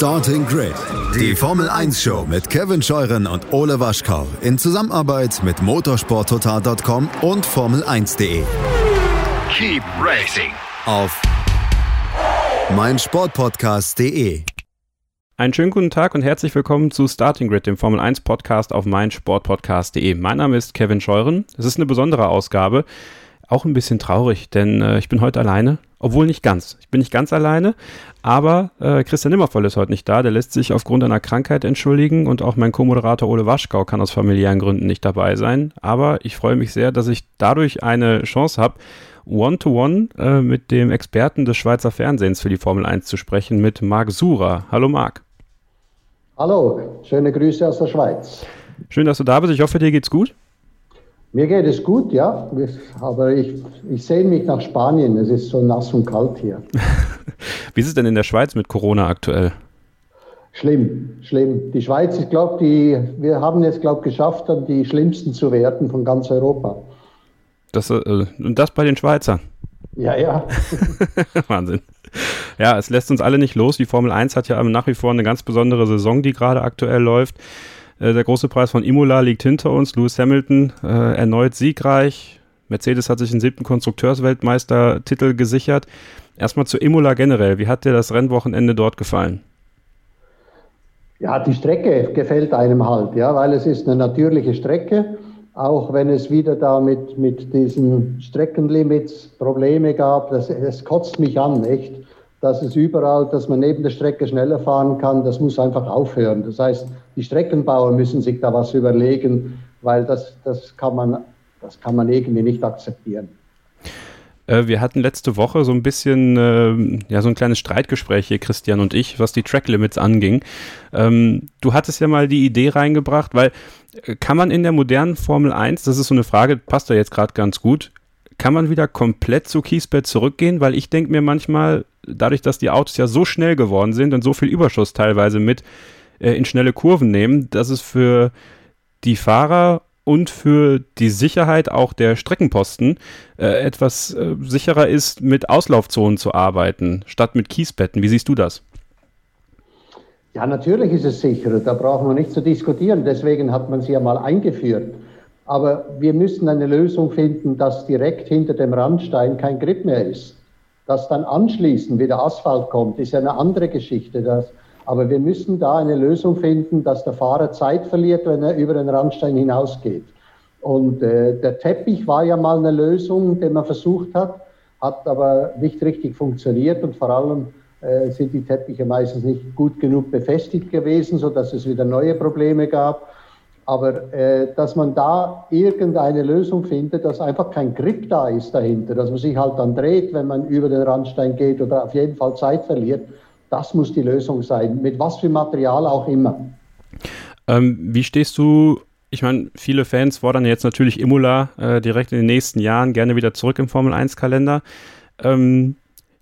Starting Grid, die Formel 1 Show mit Kevin Scheuren und Ole Waschkau in Zusammenarbeit mit motorsporttotal.com und Formel1.de. Keep racing Auf meinsportpodcast.de. Einen schönen guten Tag und herzlich willkommen zu Starting Grid, dem Formel 1 Podcast auf meinsportpodcast.de. Mein Name ist Kevin Scheuren. Es ist eine besondere Ausgabe. Auch ein bisschen traurig, denn äh, ich bin heute alleine. Obwohl nicht ganz. Ich bin nicht ganz alleine, aber äh, Christian Nimmervoll ist heute nicht da. Der lässt sich aufgrund einer Krankheit entschuldigen und auch mein Co-Moderator Ole Waschkau kann aus familiären Gründen nicht dabei sein. Aber ich freue mich sehr, dass ich dadurch eine Chance habe, One-to-One äh, mit dem Experten des Schweizer Fernsehens für die Formel 1 zu sprechen, mit Marc Sura. Hallo Marc. Hallo, schöne Grüße aus der Schweiz. Schön, dass du da bist. Ich hoffe, dir geht's gut. Mir geht es gut, ja, aber ich, ich sehne mich nach Spanien. Es ist so nass und kalt hier. Wie ist es denn in der Schweiz mit Corona aktuell? Schlimm, schlimm. Die Schweiz, ich glaube, wir haben es, glaube ich, geschafft, dann die schlimmsten zu werden von ganz Europa. Das, äh, und das bei den Schweizern? Ja, ja. Wahnsinn. Ja, es lässt uns alle nicht los. Die Formel 1 hat ja nach wie vor eine ganz besondere Saison, die gerade aktuell läuft. Äh, der große Preis von Imola liegt hinter uns. Lewis Hamilton äh, erneut siegreich. Mercedes hat sich den siebten Konstrukteursweltmeistertitel gesichert. Erstmal zu Imola generell. Wie hat dir das Rennwochenende dort gefallen? Ja, die Strecke gefällt einem halt, ja, weil es ist eine natürliche Strecke. Auch wenn es wieder da mit, mit diesen Streckenlimits Probleme gab, das, das kotzt mich an, echt dass es überall, dass man neben der Strecke schneller fahren kann, das muss einfach aufhören. Das heißt, die Streckenbauer müssen sich da was überlegen, weil das, das, kann, man, das kann man irgendwie nicht akzeptieren. Äh, wir hatten letzte Woche so ein bisschen, äh, ja, so ein kleines Streitgespräch hier, Christian und ich, was die Tracklimits anging. Ähm, du hattest ja mal die Idee reingebracht, weil äh, kann man in der modernen Formel 1, das ist so eine Frage, passt da jetzt gerade ganz gut, kann man wieder komplett zu Kiesbett zurückgehen? Weil ich denke mir manchmal, dadurch, dass die Autos ja so schnell geworden sind und so viel Überschuss teilweise mit äh, in schnelle Kurven nehmen, dass es für die Fahrer und für die Sicherheit auch der Streckenposten äh, etwas äh, sicherer ist, mit Auslaufzonen zu arbeiten, statt mit Kiesbetten. Wie siehst du das? Ja, natürlich ist es sicherer, da brauchen wir nicht zu diskutieren. Deswegen hat man sie ja mal eingeführt. Aber wir müssen eine Lösung finden, dass direkt hinter dem Randstein kein Grip mehr ist. Dass dann anschließend wieder Asphalt kommt, ist ja eine andere Geschichte. Das, aber wir müssen da eine Lösung finden, dass der Fahrer Zeit verliert, wenn er über den Randstein hinausgeht. Und äh, der Teppich war ja mal eine Lösung, die man versucht hat, hat aber nicht richtig funktioniert und vor allem äh, sind die Teppiche meistens nicht gut genug befestigt gewesen, sodass es wieder neue Probleme gab. Aber äh, dass man da irgendeine Lösung findet, dass einfach kein Grip da ist dahinter, dass man sich halt dann dreht, wenn man über den Randstein geht oder auf jeden Fall Zeit verliert, das muss die Lösung sein, mit was für Material auch immer. Ähm, wie stehst du ich meine, viele Fans fordern jetzt natürlich Imola äh, direkt in den nächsten Jahren gerne wieder zurück im Formel 1-Kalender. Ähm,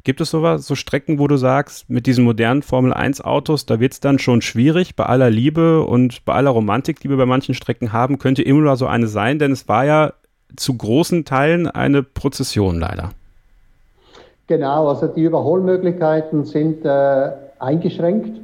Gibt es sowas, so Strecken, wo du sagst, mit diesen modernen Formel 1 Autos, da wird es dann schon schwierig, bei aller Liebe und bei aller Romantik, die wir bei manchen Strecken haben, könnte Imola so eine sein, denn es war ja zu großen Teilen eine Prozession leider. Genau, also die Überholmöglichkeiten sind äh, eingeschränkt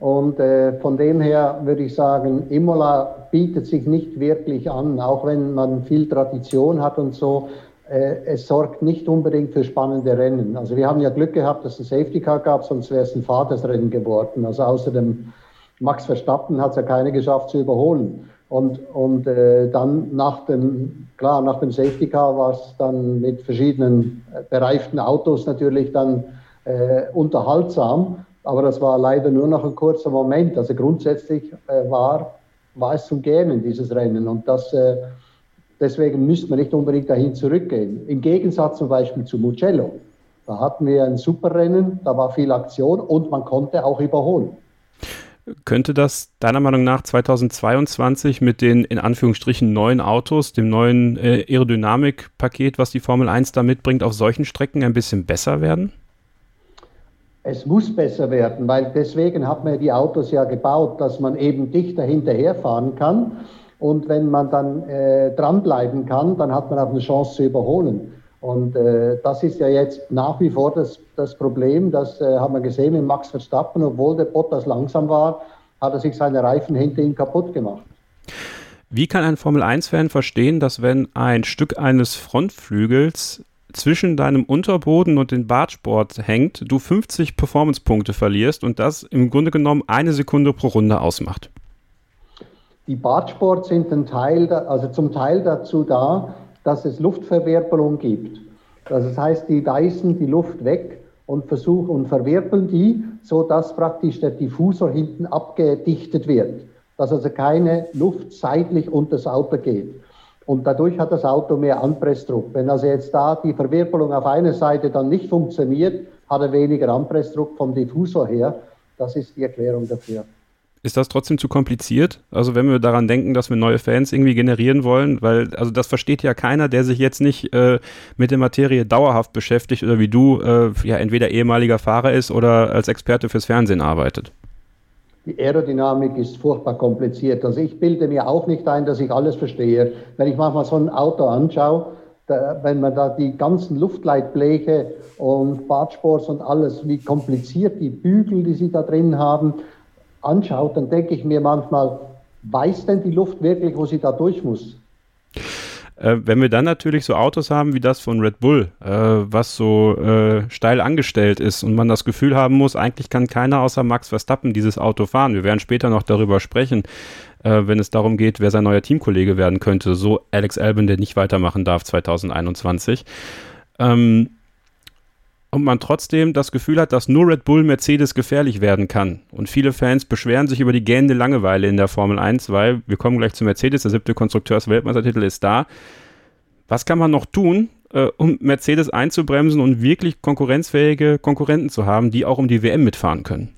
und äh, von dem her würde ich sagen, Imola bietet sich nicht wirklich an, auch wenn man viel Tradition hat und so es sorgt nicht unbedingt für spannende Rennen. Also wir haben ja Glück gehabt, dass es ein Safety Car gab, sonst wäre es ein Vatersrennen geworden. Also außer dem Max Verstappen hat es ja keiner geschafft zu überholen. Und, und äh, dann nach dem, klar, nach dem Safety Car war es dann mit verschiedenen äh, bereiften Autos natürlich dann äh, unterhaltsam. Aber das war leider nur noch ein kurzer Moment. Also grundsätzlich äh, war, war es zum Gähnen, dieses Rennen. Und das, äh, Deswegen müsste man nicht unbedingt dahin zurückgehen. Im Gegensatz zum Beispiel zu Mugello. Da hatten wir ein super Rennen, da war viel Aktion und man konnte auch überholen. Könnte das deiner Meinung nach 2022 mit den in Anführungsstrichen neuen Autos, dem neuen äh, Aerodynamikpaket, was die Formel 1 da mitbringt, auf solchen Strecken ein bisschen besser werden? Es muss besser werden, weil deswegen hat man die Autos ja gebaut, dass man eben dichter hinterherfahren kann und wenn man dann äh, dranbleiben kann, dann hat man auch eine Chance zu überholen. Und äh, das ist ja jetzt nach wie vor das, das Problem. Das äh, haben wir gesehen mit Max Verstappen. Obwohl der Bottas langsam war, hat er sich seine Reifen hinter ihm kaputt gemacht. Wie kann ein Formel-1-Fan verstehen, dass wenn ein Stück eines Frontflügels zwischen deinem Unterboden und dem Bartsport hängt, du 50 Performance-Punkte verlierst und das im Grunde genommen eine Sekunde pro Runde ausmacht? Die Bartsports sind ein Teil, also zum Teil dazu da, dass es Luftverwirbelung gibt. Das heißt, die weisen die Luft weg und versuchen und verwirbeln die, so dass praktisch der Diffusor hinten abgedichtet wird, dass also keine Luft seitlich unter das Auto geht. Und dadurch hat das Auto mehr Anpressdruck. Wenn also jetzt da die Verwirbelung auf einer Seite dann nicht funktioniert, hat er weniger Anpressdruck vom Diffusor her. Das ist die Erklärung dafür. Ist das trotzdem zu kompliziert? Also wenn wir daran denken, dass wir neue Fans irgendwie generieren wollen, weil also das versteht ja keiner, der sich jetzt nicht äh, mit der Materie dauerhaft beschäftigt oder wie du äh, ja entweder ehemaliger Fahrer ist oder als Experte fürs Fernsehen arbeitet. Die Aerodynamik ist furchtbar kompliziert. Also ich bilde mir auch nicht ein, dass ich alles verstehe. Wenn ich manchmal so ein Auto anschaue, da, wenn man da die ganzen Luftleitbleche und Badsports und alles, wie kompliziert die Bügel, die sie da drin haben, anschaut, dann denke ich mir manchmal, weiß denn die Luft wirklich, wo sie da durch muss? Äh, wenn wir dann natürlich so Autos haben wie das von Red Bull, äh, was so äh, steil angestellt ist und man das Gefühl haben muss, eigentlich kann keiner außer Max Verstappen dieses Auto fahren. Wir werden später noch darüber sprechen, äh, wenn es darum geht, wer sein neuer Teamkollege werden könnte. So Alex Albon, der nicht weitermachen darf 2021. Ähm, und man trotzdem das Gefühl hat, dass nur Red Bull Mercedes gefährlich werden kann. Und viele Fans beschweren sich über die gähnende Langeweile in der Formel 1, weil wir kommen gleich zu Mercedes, der siebte Konstrukteurs-Weltmeistertitel ist da. Was kann man noch tun, äh, um Mercedes einzubremsen und wirklich konkurrenzfähige Konkurrenten zu haben, die auch um die WM mitfahren können?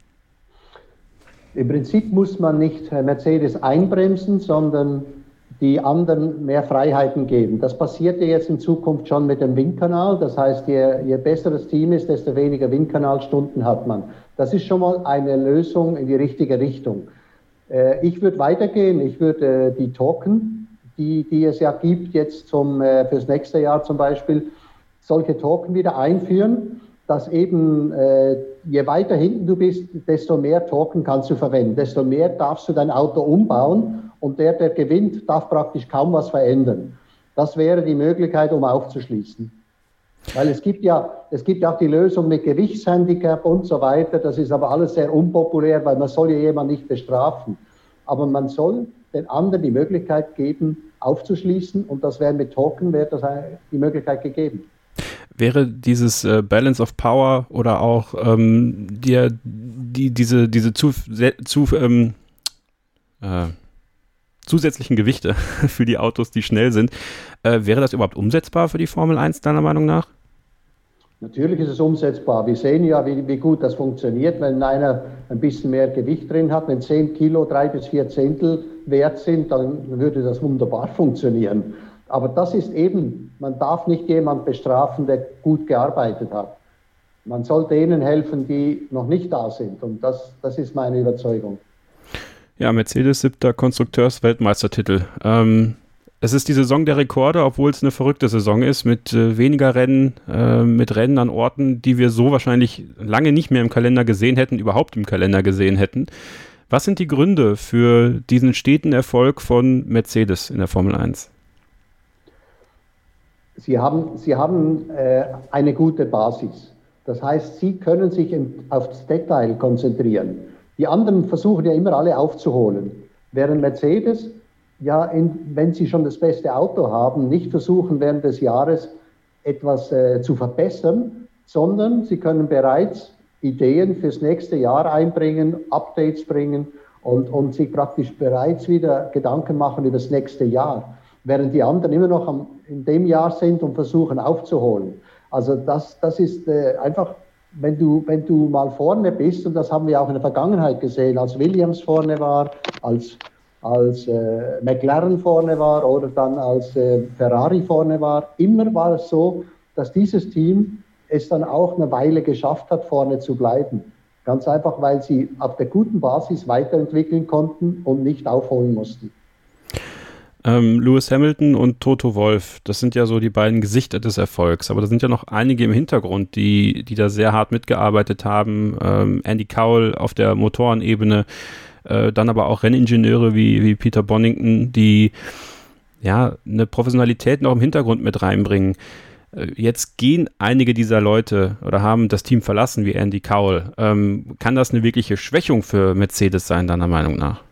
Im Prinzip muss man nicht Mercedes einbremsen, sondern die anderen mehr Freiheiten geben. Das passiert ja jetzt in Zukunft schon mit dem Windkanal. Das heißt, je, je besser das Team ist, desto weniger Windkanalstunden hat man. Das ist schon mal eine Lösung in die richtige Richtung. Äh, ich würde weitergehen. Ich würde äh, die Token, die, die es ja gibt, jetzt zum, äh, fürs nächste Jahr zum Beispiel, solche Token wieder einführen, dass eben äh, je weiter hinten du bist, desto mehr Token kannst du verwenden, desto mehr darfst du dein Auto umbauen und der, der gewinnt, darf praktisch kaum was verändern. Das wäre die Möglichkeit, um aufzuschließen. Weil es gibt ja, es gibt ja auch die Lösung mit Gewichtshandicap und so weiter. Das ist aber alles sehr unpopulär, weil man soll ja jemanden nicht bestrafen. Aber man soll den anderen die Möglichkeit geben, aufzuschließen und das wäre mit Token wäre das die Möglichkeit gegeben. Wäre dieses äh, Balance of Power oder auch ähm, die, die, diese, diese zu, zu ähm, äh, zusätzlichen Gewichte für die Autos, die schnell sind. Äh, wäre das überhaupt umsetzbar für die Formel 1 deiner Meinung nach? Natürlich ist es umsetzbar. Wir sehen ja, wie, wie, gut das funktioniert, wenn einer ein bisschen mehr Gewicht drin hat. Wenn 10 Kilo, 3 bis 4 Zehntel wert sind, dann würde das wunderbar funktionieren. Aber das ist eben, man darf nicht jemanden bestrafen, der gut gearbeitet hat. Man soll denen helfen, die noch nicht da sind. Und das, das ist meine Überzeugung. Ja, Mercedes siebter Konstrukteursweltmeistertitel. Ähm, es ist die Saison der Rekorde, obwohl es eine verrückte Saison ist, mit äh, weniger Rennen, äh, mit Rennen an Orten, die wir so wahrscheinlich lange nicht mehr im Kalender gesehen hätten, überhaupt im Kalender gesehen hätten. Was sind die Gründe für diesen steten Erfolg von Mercedes in der Formel 1? Sie haben, Sie haben äh, eine gute Basis. Das heißt, Sie können sich im, auf das Detail konzentrieren. Die anderen versuchen ja immer alle aufzuholen. Während Mercedes, ja, in, wenn sie schon das beste Auto haben, nicht versuchen während des Jahres etwas äh, zu verbessern, sondern sie können bereits Ideen fürs nächste Jahr einbringen, Updates bringen und, und sich praktisch bereits wieder Gedanken machen über das nächste Jahr, während die anderen immer noch am, in dem Jahr sind und versuchen aufzuholen. Also das, das ist äh, einfach wenn du, wenn du mal vorne bist, und das haben wir auch in der Vergangenheit gesehen, als Williams vorne war, als, als äh, McLaren vorne war oder dann als äh, Ferrari vorne war, immer war es so, dass dieses Team es dann auch eine Weile geschafft hat, vorne zu bleiben. Ganz einfach, weil sie auf der guten Basis weiterentwickeln konnten und nicht aufholen mussten. Ähm, Lewis Hamilton und Toto Wolf, das sind ja so die beiden Gesichter des Erfolgs, aber da sind ja noch einige im Hintergrund, die, die da sehr hart mitgearbeitet haben. Ähm, Andy Cowell auf der Motorenebene, äh, dann aber auch Renningenieure wie, wie Peter Bonington, die ja eine Professionalität noch im Hintergrund mit reinbringen. Äh, jetzt gehen einige dieser Leute oder haben das Team verlassen, wie Andy Cowell. Ähm, kann das eine wirkliche Schwächung für Mercedes sein, deiner Meinung nach?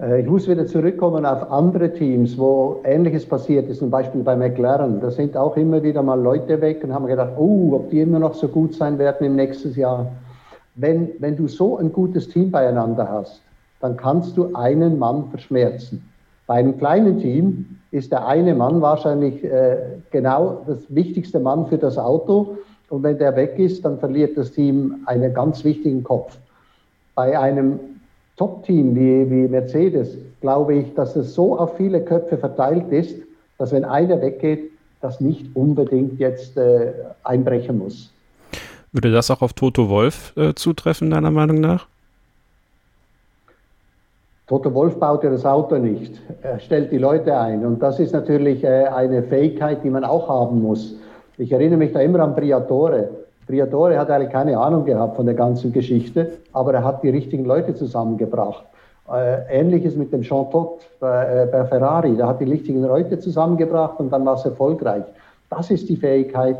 Äh, ich muss wieder zurückkommen auf andere Teams, wo Ähnliches passiert ist, zum Beispiel bei McLaren. Da sind auch immer wieder mal Leute weg und haben gedacht, oh, ob die immer noch so gut sein werden im nächsten Jahr. Wenn, wenn du so ein gutes Team beieinander hast, dann kannst du einen Mann verschmerzen. Bei einem kleinen Team ist der eine Mann wahrscheinlich äh, genau das wichtigste Mann für das Auto. Und wenn der weg ist, dann verliert das Team einen ganz wichtigen Kopf. Bei einem Top-Team wie, wie Mercedes glaube ich, dass es so auf viele Köpfe verteilt ist, dass wenn einer weggeht, das nicht unbedingt jetzt äh, einbrechen muss. Würde das auch auf Toto Wolf äh, zutreffen, deiner Meinung nach? Toto Wolf baut ja das Auto nicht. Er stellt die Leute ein. Und das ist natürlich äh, eine Fähigkeit, die man auch haben muss. Ich erinnere mich da immer an Briatore. Briatore hat eigentlich keine Ahnung gehabt von der ganzen Geschichte, aber er hat die richtigen Leute zusammengebracht. Äh, Ähnliches mit dem Jean Todt bei, äh, bei Ferrari. Der hat die richtigen Leute zusammengebracht und dann war es erfolgreich. Das ist die Fähigkeit,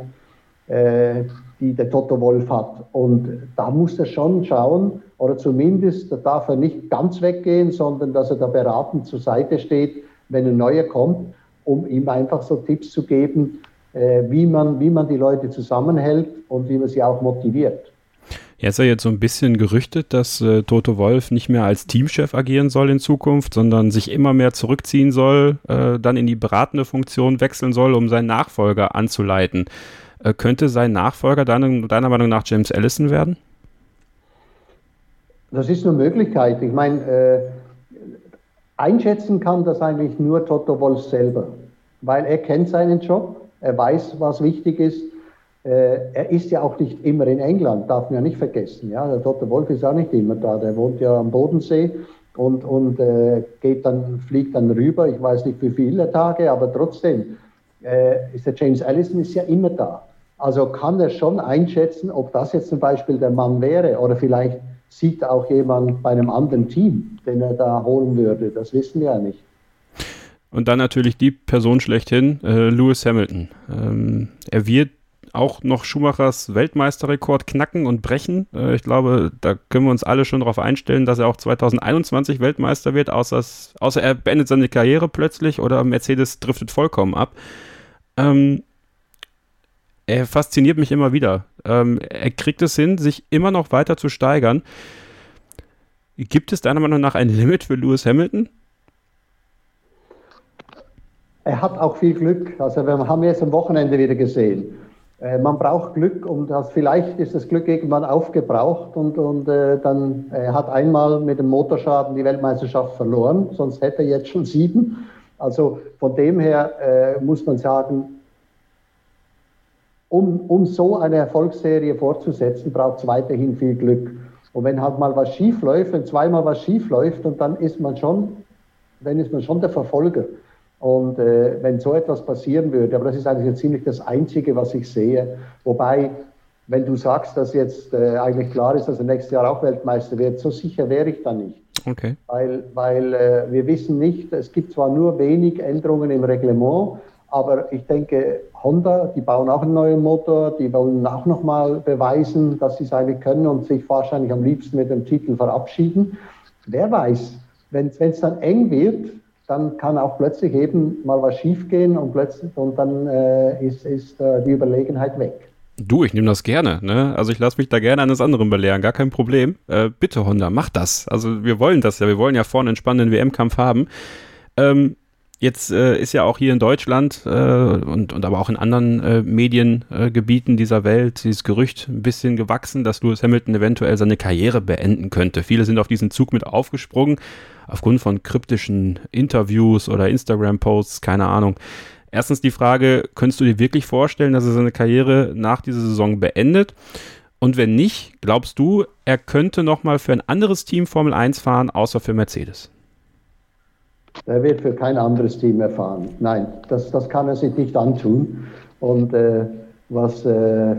äh, die der Toto Wolf hat. Und da muss er schon schauen, oder zumindest da darf er nicht ganz weggehen, sondern dass er da beratend zur Seite steht, wenn ein neuer kommt, um ihm einfach so Tipps zu geben, wie, man, wie man die Leute zusammenhält und wie man sie auch motiviert. Ja, ist ja jetzt so ein bisschen gerüchtet, dass äh, Toto Wolf nicht mehr als Teamchef agieren soll in Zukunft, sondern sich immer mehr zurückziehen soll, äh, dann in die beratende Funktion wechseln soll, um seinen Nachfolger anzuleiten. Äh, könnte sein Nachfolger deiner, deiner Meinung nach James Allison werden? Das ist eine Möglichkeit. Ich meine, äh, einschätzen kann das eigentlich nur Toto Wolf selber, weil er kennt seinen Job, er weiß, was wichtig ist. Äh, er ist ja auch nicht immer in England, darf man ja nicht vergessen. Ja? Der Toto Wolf ist auch nicht immer da, der wohnt ja am Bodensee und, und äh, geht dann, fliegt dann rüber. Ich weiß nicht, wie viele Tage, aber trotzdem äh, ist der James Allison ist ja immer da. Also kann er schon einschätzen, ob das jetzt zum Beispiel der Mann wäre oder vielleicht sieht auch jemand bei einem anderen Team, den er da holen würde. Das wissen wir ja nicht. Und dann natürlich die Person schlechthin, äh, Lewis Hamilton. Ähm, er wird auch noch Schumachers Weltmeisterrekord knacken und brechen. Äh, ich glaube, da können wir uns alle schon darauf einstellen, dass er auch 2021 Weltmeister wird, außer, außer er beendet seine Karriere plötzlich oder Mercedes driftet vollkommen ab. Ähm, er fasziniert mich immer wieder. Ähm, er kriegt es hin, sich immer noch weiter zu steigern. Gibt es deiner Meinung nach ein Limit für Lewis Hamilton? Er hat auch viel Glück. Also wir haben jetzt am Wochenende wieder gesehen. Äh, man braucht Glück und das, vielleicht ist das Glück irgendwann aufgebraucht und, und äh, dann er hat einmal mit dem Motorschaden die Weltmeisterschaft verloren, sonst hätte er jetzt schon sieben. Also von dem her äh, muss man sagen, um, um so eine Erfolgsserie fortzusetzen, braucht es weiterhin viel Glück. Und wenn halt mal was schief läuft, wenn zweimal was schief läuft, und dann ist man schon, dann ist man schon der Verfolger. Und äh, wenn so etwas passieren würde, aber das ist eigentlich ziemlich das Einzige, was ich sehe. Wobei, wenn du sagst, dass jetzt äh, eigentlich klar ist, dass er nächstes Jahr auch Weltmeister wird, so sicher wäre ich da nicht. Okay. Weil, weil äh, wir wissen nicht, es gibt zwar nur wenig Änderungen im Reglement, aber ich denke, Honda, die bauen auch einen neuen Motor, die wollen auch nochmal beweisen, dass sie es eigentlich können und sich wahrscheinlich am liebsten mit dem Titel verabschieden. Wer weiß, wenn es dann eng wird, dann kann auch plötzlich eben mal was schiefgehen und plötzlich und dann äh, ist, ist äh, die Überlegenheit weg. Du, ich nehme das gerne. Ne? Also ich lasse mich da gerne eines anderen belehren, gar kein Problem. Äh, bitte Honda, mach das. Also wir wollen das ja, wir wollen ja vorne einen spannenden WM-Kampf haben. Ähm, Jetzt äh, ist ja auch hier in Deutschland äh, und, und aber auch in anderen äh, Mediengebieten dieser Welt dieses Gerücht ein bisschen gewachsen, dass Lewis Hamilton eventuell seine Karriere beenden könnte. Viele sind auf diesen Zug mit aufgesprungen, aufgrund von kryptischen Interviews oder Instagram-Posts, keine Ahnung. Erstens die Frage, könntest du dir wirklich vorstellen, dass er seine Karriere nach dieser Saison beendet? Und wenn nicht, glaubst du, er könnte nochmal für ein anderes Team Formel 1 fahren, außer für Mercedes? Der wird für kein anderes Team erfahren. Nein, das, das kann er sich nicht antun. Und äh, was äh,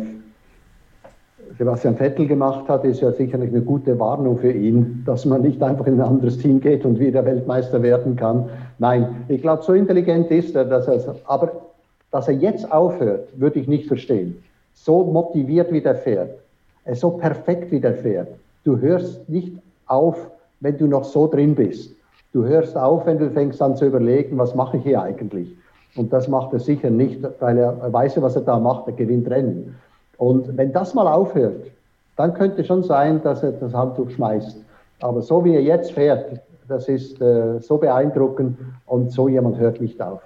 Sebastian Vettel gemacht hat, ist ja sicherlich eine gute Warnung für ihn, dass man nicht einfach in ein anderes Team geht und wieder Weltmeister werden kann. Nein, ich glaube, so intelligent ist er, dass er, aber dass er jetzt aufhört, würde ich nicht verstehen. So motiviert wie der fährt, so perfekt wie der fährt. Du hörst nicht auf, wenn du noch so drin bist. Du hörst auf, wenn du fängst an zu überlegen, was mache ich hier eigentlich? Und das macht er sicher nicht, weil er weiß, was er da macht, er gewinnt Rennen. Und wenn das mal aufhört, dann könnte schon sein, dass er das Handtuch schmeißt. Aber so wie er jetzt fährt, das ist äh, so beeindruckend und so jemand hört nicht auf.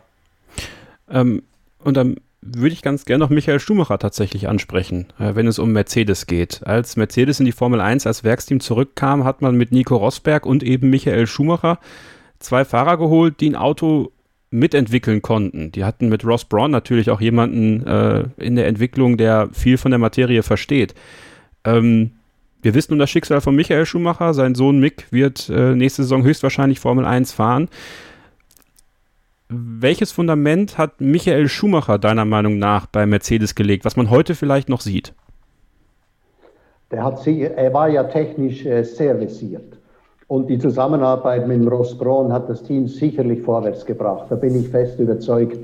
Ähm, und dann würde ich ganz gerne noch Michael Schumacher tatsächlich ansprechen, äh, wenn es um Mercedes geht. Als Mercedes in die Formel 1 als Werksteam zurückkam, hat man mit Nico Rosberg und eben Michael Schumacher zwei Fahrer geholt, die ein Auto mitentwickeln konnten. Die hatten mit Ross Braun natürlich auch jemanden äh, in der Entwicklung, der viel von der Materie versteht. Ähm, wir wissen um das Schicksal von Michael Schumacher. Sein Sohn Mick wird äh, nächste Saison höchstwahrscheinlich Formel 1 fahren. Welches Fundament hat Michael Schumacher deiner Meinung nach bei Mercedes gelegt, was man heute vielleicht noch sieht? Der hat sie, er war ja technisch äh, sehr visiert. Und die Zusammenarbeit mit Ross Braun hat das Team sicherlich vorwärts gebracht. Da bin ich fest überzeugt.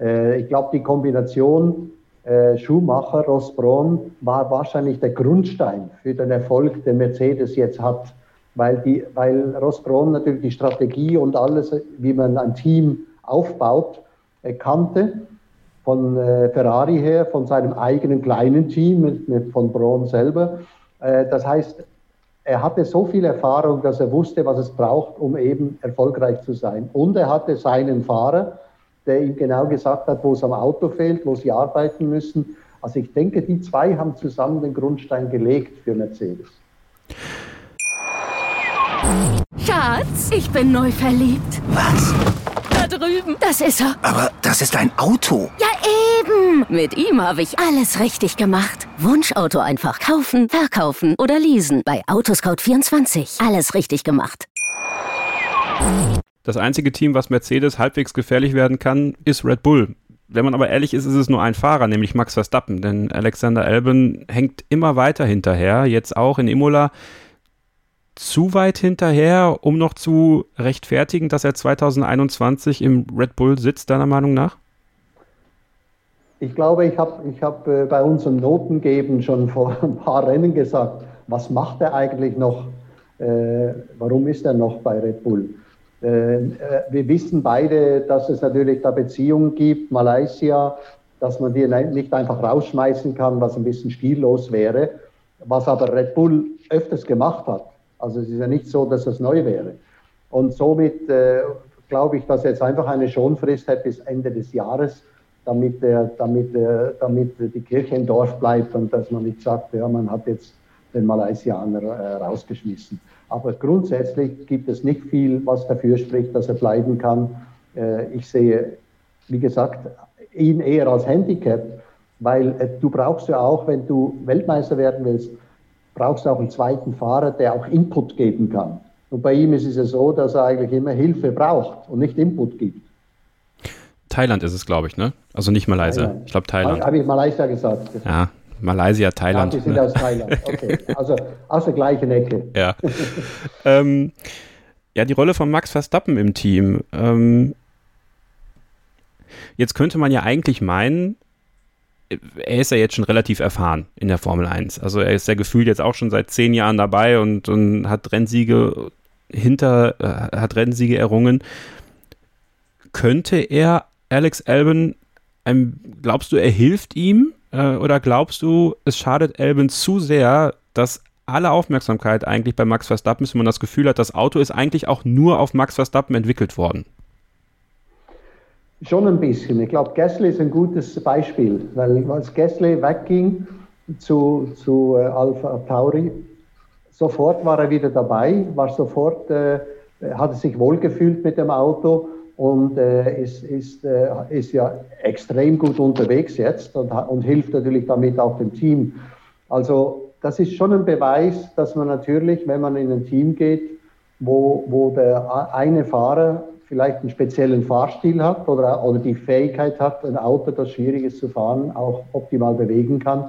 Äh, ich glaube, die Kombination äh, Schumacher, Ross Braun war wahrscheinlich der Grundstein für den Erfolg, den Mercedes jetzt hat. Weil, die, weil Ross Braun natürlich die Strategie und alles, wie man ein Team aufbaut, äh, kannte. Von Ferrari her, von seinem eigenen kleinen Team, von Braun selber. das heißt, er hatte so viel Erfahrung, dass er wusste, was es braucht, um eben erfolgreich zu sein. Und er hatte seinen Fahrer, der ihm genau gesagt hat, wo es am Auto fehlt, wo sie arbeiten müssen. Also ich denke, die zwei haben zusammen den Grundstein gelegt für Mercedes. Schatz, ich bin neu verliebt. Was? Drüben. Das ist er. Aber das ist ein Auto. Ja, eben. Mit ihm habe ich alles richtig gemacht. Wunschauto einfach kaufen, verkaufen oder leasen. Bei Autoscout24. Alles richtig gemacht. Das einzige Team, was Mercedes halbwegs gefährlich werden kann, ist Red Bull. Wenn man aber ehrlich ist, ist es nur ein Fahrer, nämlich Max Verstappen. Denn Alexander Albon hängt immer weiter hinterher. Jetzt auch in Imola zu weit hinterher, um noch zu rechtfertigen, dass er 2021 im Red Bull sitzt, deiner Meinung nach? Ich glaube, ich habe ich hab, äh, bei unserem Notengeben schon vor ein paar Rennen gesagt, was macht er eigentlich noch? Äh, warum ist er noch bei Red Bull? Äh, äh, wir wissen beide, dass es natürlich da Beziehungen gibt, Malaysia, dass man die nicht einfach rausschmeißen kann, was ein bisschen stillos wäre, was aber Red Bull öfters gemacht hat. Also es ist ja nicht so, dass das neu wäre. Und somit äh, glaube ich, dass er jetzt einfach eine Schonfrist hat bis Ende des Jahres, damit, er, damit, er, damit die Kirche im Dorf bleibt und dass man nicht sagt, ja, man hat jetzt den Malaysianer äh, rausgeschmissen. Aber grundsätzlich gibt es nicht viel, was dafür spricht, dass er bleiben kann. Äh, ich sehe, wie gesagt, ihn eher als Handicap, weil äh, du brauchst ja auch, wenn du Weltmeister werden willst, brauchst du auch einen zweiten Fahrer, der auch Input geben kann. Und bei ihm ist es ja so, dass er eigentlich immer Hilfe braucht und nicht Input gibt. Thailand ist es, glaube ich, ne? Also nicht Malaysia. Thailand. Ich glaube Thailand. Habe ich Malaysia gesagt? Ja, Malaysia, Thailand. Ja, die sind ne? aus Thailand. Okay, also aus der gleichen Ecke. Ja. ähm, ja, die Rolle von Max Verstappen im Team. Ähm, jetzt könnte man ja eigentlich meinen, er ist ja jetzt schon relativ erfahren in der Formel 1. Also er ist ja gefühlt jetzt auch schon seit zehn Jahren dabei und, und hat Rennsiege hinter, äh, hat Rennsiege errungen. Könnte er Alex Albon, ähm, glaubst du, er hilft ihm? Äh, oder glaubst du, es schadet Albon zu sehr, dass alle Aufmerksamkeit eigentlich bei Max Verstappen ist, wenn man das Gefühl hat, das Auto ist eigentlich auch nur auf Max Verstappen entwickelt worden? Schon ein bisschen. Ich glaube, Gasly ist ein gutes Beispiel, weil als Gasly wegging zu, zu äh, Alpha Tauri, sofort war er wieder dabei, war sofort, äh, hat sich wohlgefühlt mit dem Auto und äh, ist, ist, äh, ist ja extrem gut unterwegs jetzt und, und hilft natürlich damit auch dem Team. Also das ist schon ein Beweis, dass man natürlich, wenn man in ein Team geht, wo, wo der eine Fahrer vielleicht einen speziellen Fahrstil hat oder, oder die Fähigkeit hat, ein Auto, das schwierig ist zu fahren, auch optimal bewegen kann,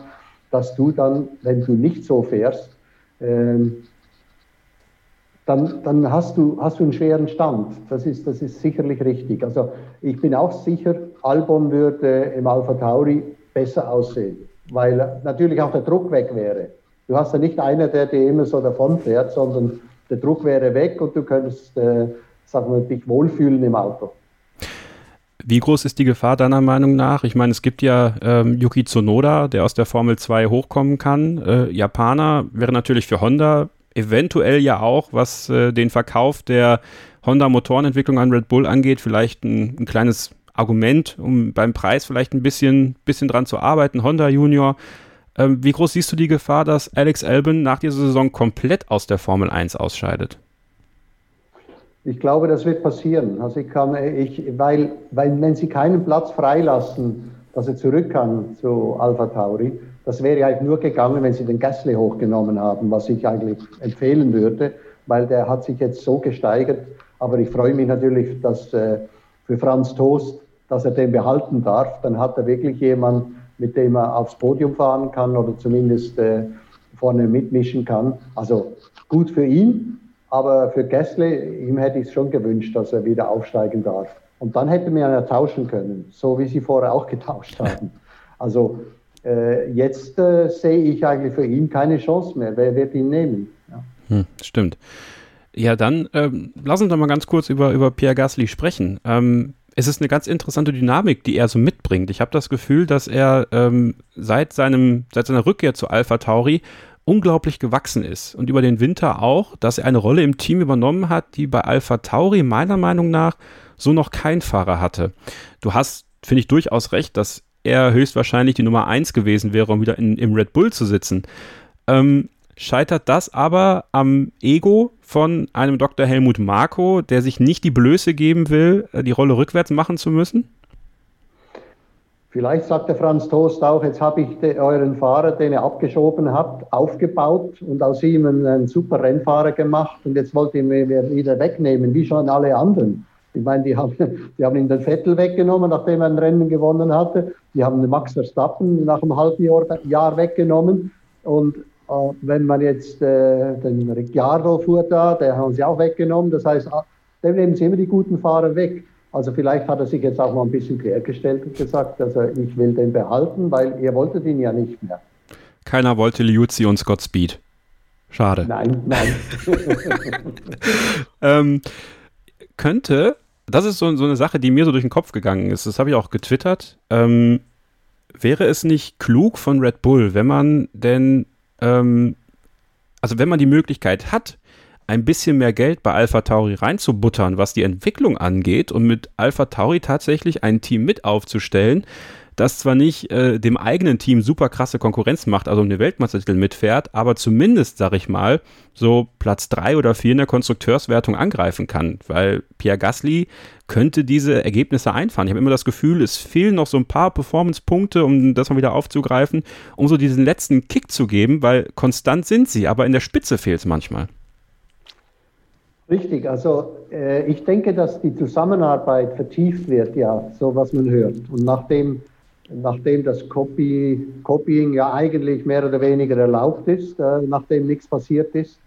dass du dann, wenn du nicht so fährst, ähm, dann, dann hast, du, hast du einen schweren Stand. Das ist, das ist sicherlich richtig. Also ich bin auch sicher, Albon würde im Alpha Tauri besser aussehen, weil natürlich auch der Druck weg wäre. Du hast ja nicht einer, der dir immer so davon fährt, sondern der Druck wäre weg und du könntest äh, sagen wir, dich wohlfühlen im Auto. Wie groß ist die Gefahr deiner Meinung nach? Ich meine, es gibt ja ähm, Yuki Tsunoda, der aus der Formel 2 hochkommen kann. Äh, Japaner wäre natürlich für Honda eventuell ja auch, was äh, den Verkauf der Honda Motorenentwicklung an Red Bull angeht, vielleicht ein, ein, kleines Argument, um beim Preis vielleicht ein bisschen, bisschen dran zu arbeiten. Honda Junior. Ähm, wie groß siehst du die Gefahr, dass Alex Albon nach dieser Saison komplett aus der Formel 1 ausscheidet? Ich glaube, das wird passieren. Also ich kann, ich, weil, weil wenn sie keinen Platz freilassen, dass er zurück kann zu Alpha Tauri, das wäre halt nur gegangen, wenn sie den Gasly hochgenommen haben, was ich eigentlich empfehlen würde, weil der hat sich jetzt so gesteigert. Aber ich freue mich natürlich, dass äh, für Franz Toast, dass er den behalten darf. Dann hat er wirklich jemanden, mit dem er aufs Podium fahren kann oder zumindest äh, vorne mitmischen kann. Also gut für ihn, aber für Gessle, ihm hätte ich es schon gewünscht, dass er wieder aufsteigen darf. Und dann hätten wir ja tauschen können, so wie sie vorher auch getauscht haben. Also äh, jetzt äh, sehe ich eigentlich für ihn keine Chance mehr. Wer wird ihn nehmen? Ja. Hm, stimmt. Ja, dann ähm, lass uns doch mal ganz kurz über, über Pierre Gasly sprechen. Ähm, es ist eine ganz interessante Dynamik, die er so mitbringt. Ich habe das Gefühl, dass er ähm, seit, seinem, seit seiner Rückkehr zu Alpha Tauri unglaublich gewachsen ist und über den Winter auch, dass er eine Rolle im Team übernommen hat, die bei Alpha Tauri meiner Meinung nach so noch kein Fahrer hatte. Du hast, finde ich, durchaus recht, dass er höchstwahrscheinlich die Nummer eins gewesen wäre, um wieder in, im Red Bull zu sitzen. Ähm, scheitert das aber am Ego von einem Dr. Helmut Marko, der sich nicht die Blöße geben will, die Rolle rückwärts machen zu müssen? Vielleicht sagt der Franz Toast auch, jetzt habe ich de, euren Fahrer, den ihr abgeschoben habt, aufgebaut und aus ihm einen, einen super Rennfahrer gemacht und jetzt wollt ihr mir wieder wegnehmen, wie schon alle anderen. Ich meine, die haben, die haben ihn den Vettel weggenommen, nachdem er ein Rennen gewonnen hatte. Die haben den Max Verstappen nach einem halben Jahr, Jahr weggenommen. Und äh, wenn man jetzt äh, den Ricciardo fuhr da, der haben sie auch weggenommen. Das heißt, ah, dem nehmen sie immer die guten Fahrer weg. Also vielleicht hat er sich jetzt auch mal ein bisschen quergestellt und gesagt, also ich will den behalten, weil ihr wolltet ihn ja nicht mehr. Keiner wollte Liuzzi und Scott Speed. Schade. Nein, nein. ähm, könnte, das ist so, so, eine Sache, die mir so durch den Kopf gegangen ist, das habe ich auch getwittert, ähm, wäre es nicht klug von Red Bull, wenn man denn, ähm, also wenn man die Möglichkeit hat, ein bisschen mehr Geld bei Alpha Tauri reinzubuttern, was die Entwicklung angeht und mit Alpha Tauri tatsächlich ein Team mit aufzustellen, das zwar nicht äh, dem eigenen Team super krasse Konkurrenz macht, also um den Weltmeistertitel mitfährt, aber zumindest, sag ich mal, so Platz drei oder vier in der Konstrukteurswertung angreifen kann, weil Pierre Gasly könnte diese Ergebnisse einfahren. Ich habe immer das Gefühl, es fehlen noch so ein paar Performance-Punkte, um das mal wieder aufzugreifen, um so diesen letzten Kick zu geben, weil konstant sind sie, aber in der Spitze fehlt es manchmal. Richtig, also äh, ich denke, dass die Zusammenarbeit vertieft wird, ja, so was man hört. Und nachdem, nachdem das Copy, Copying ja eigentlich mehr oder weniger erlaubt ist, äh, nachdem nichts passiert ist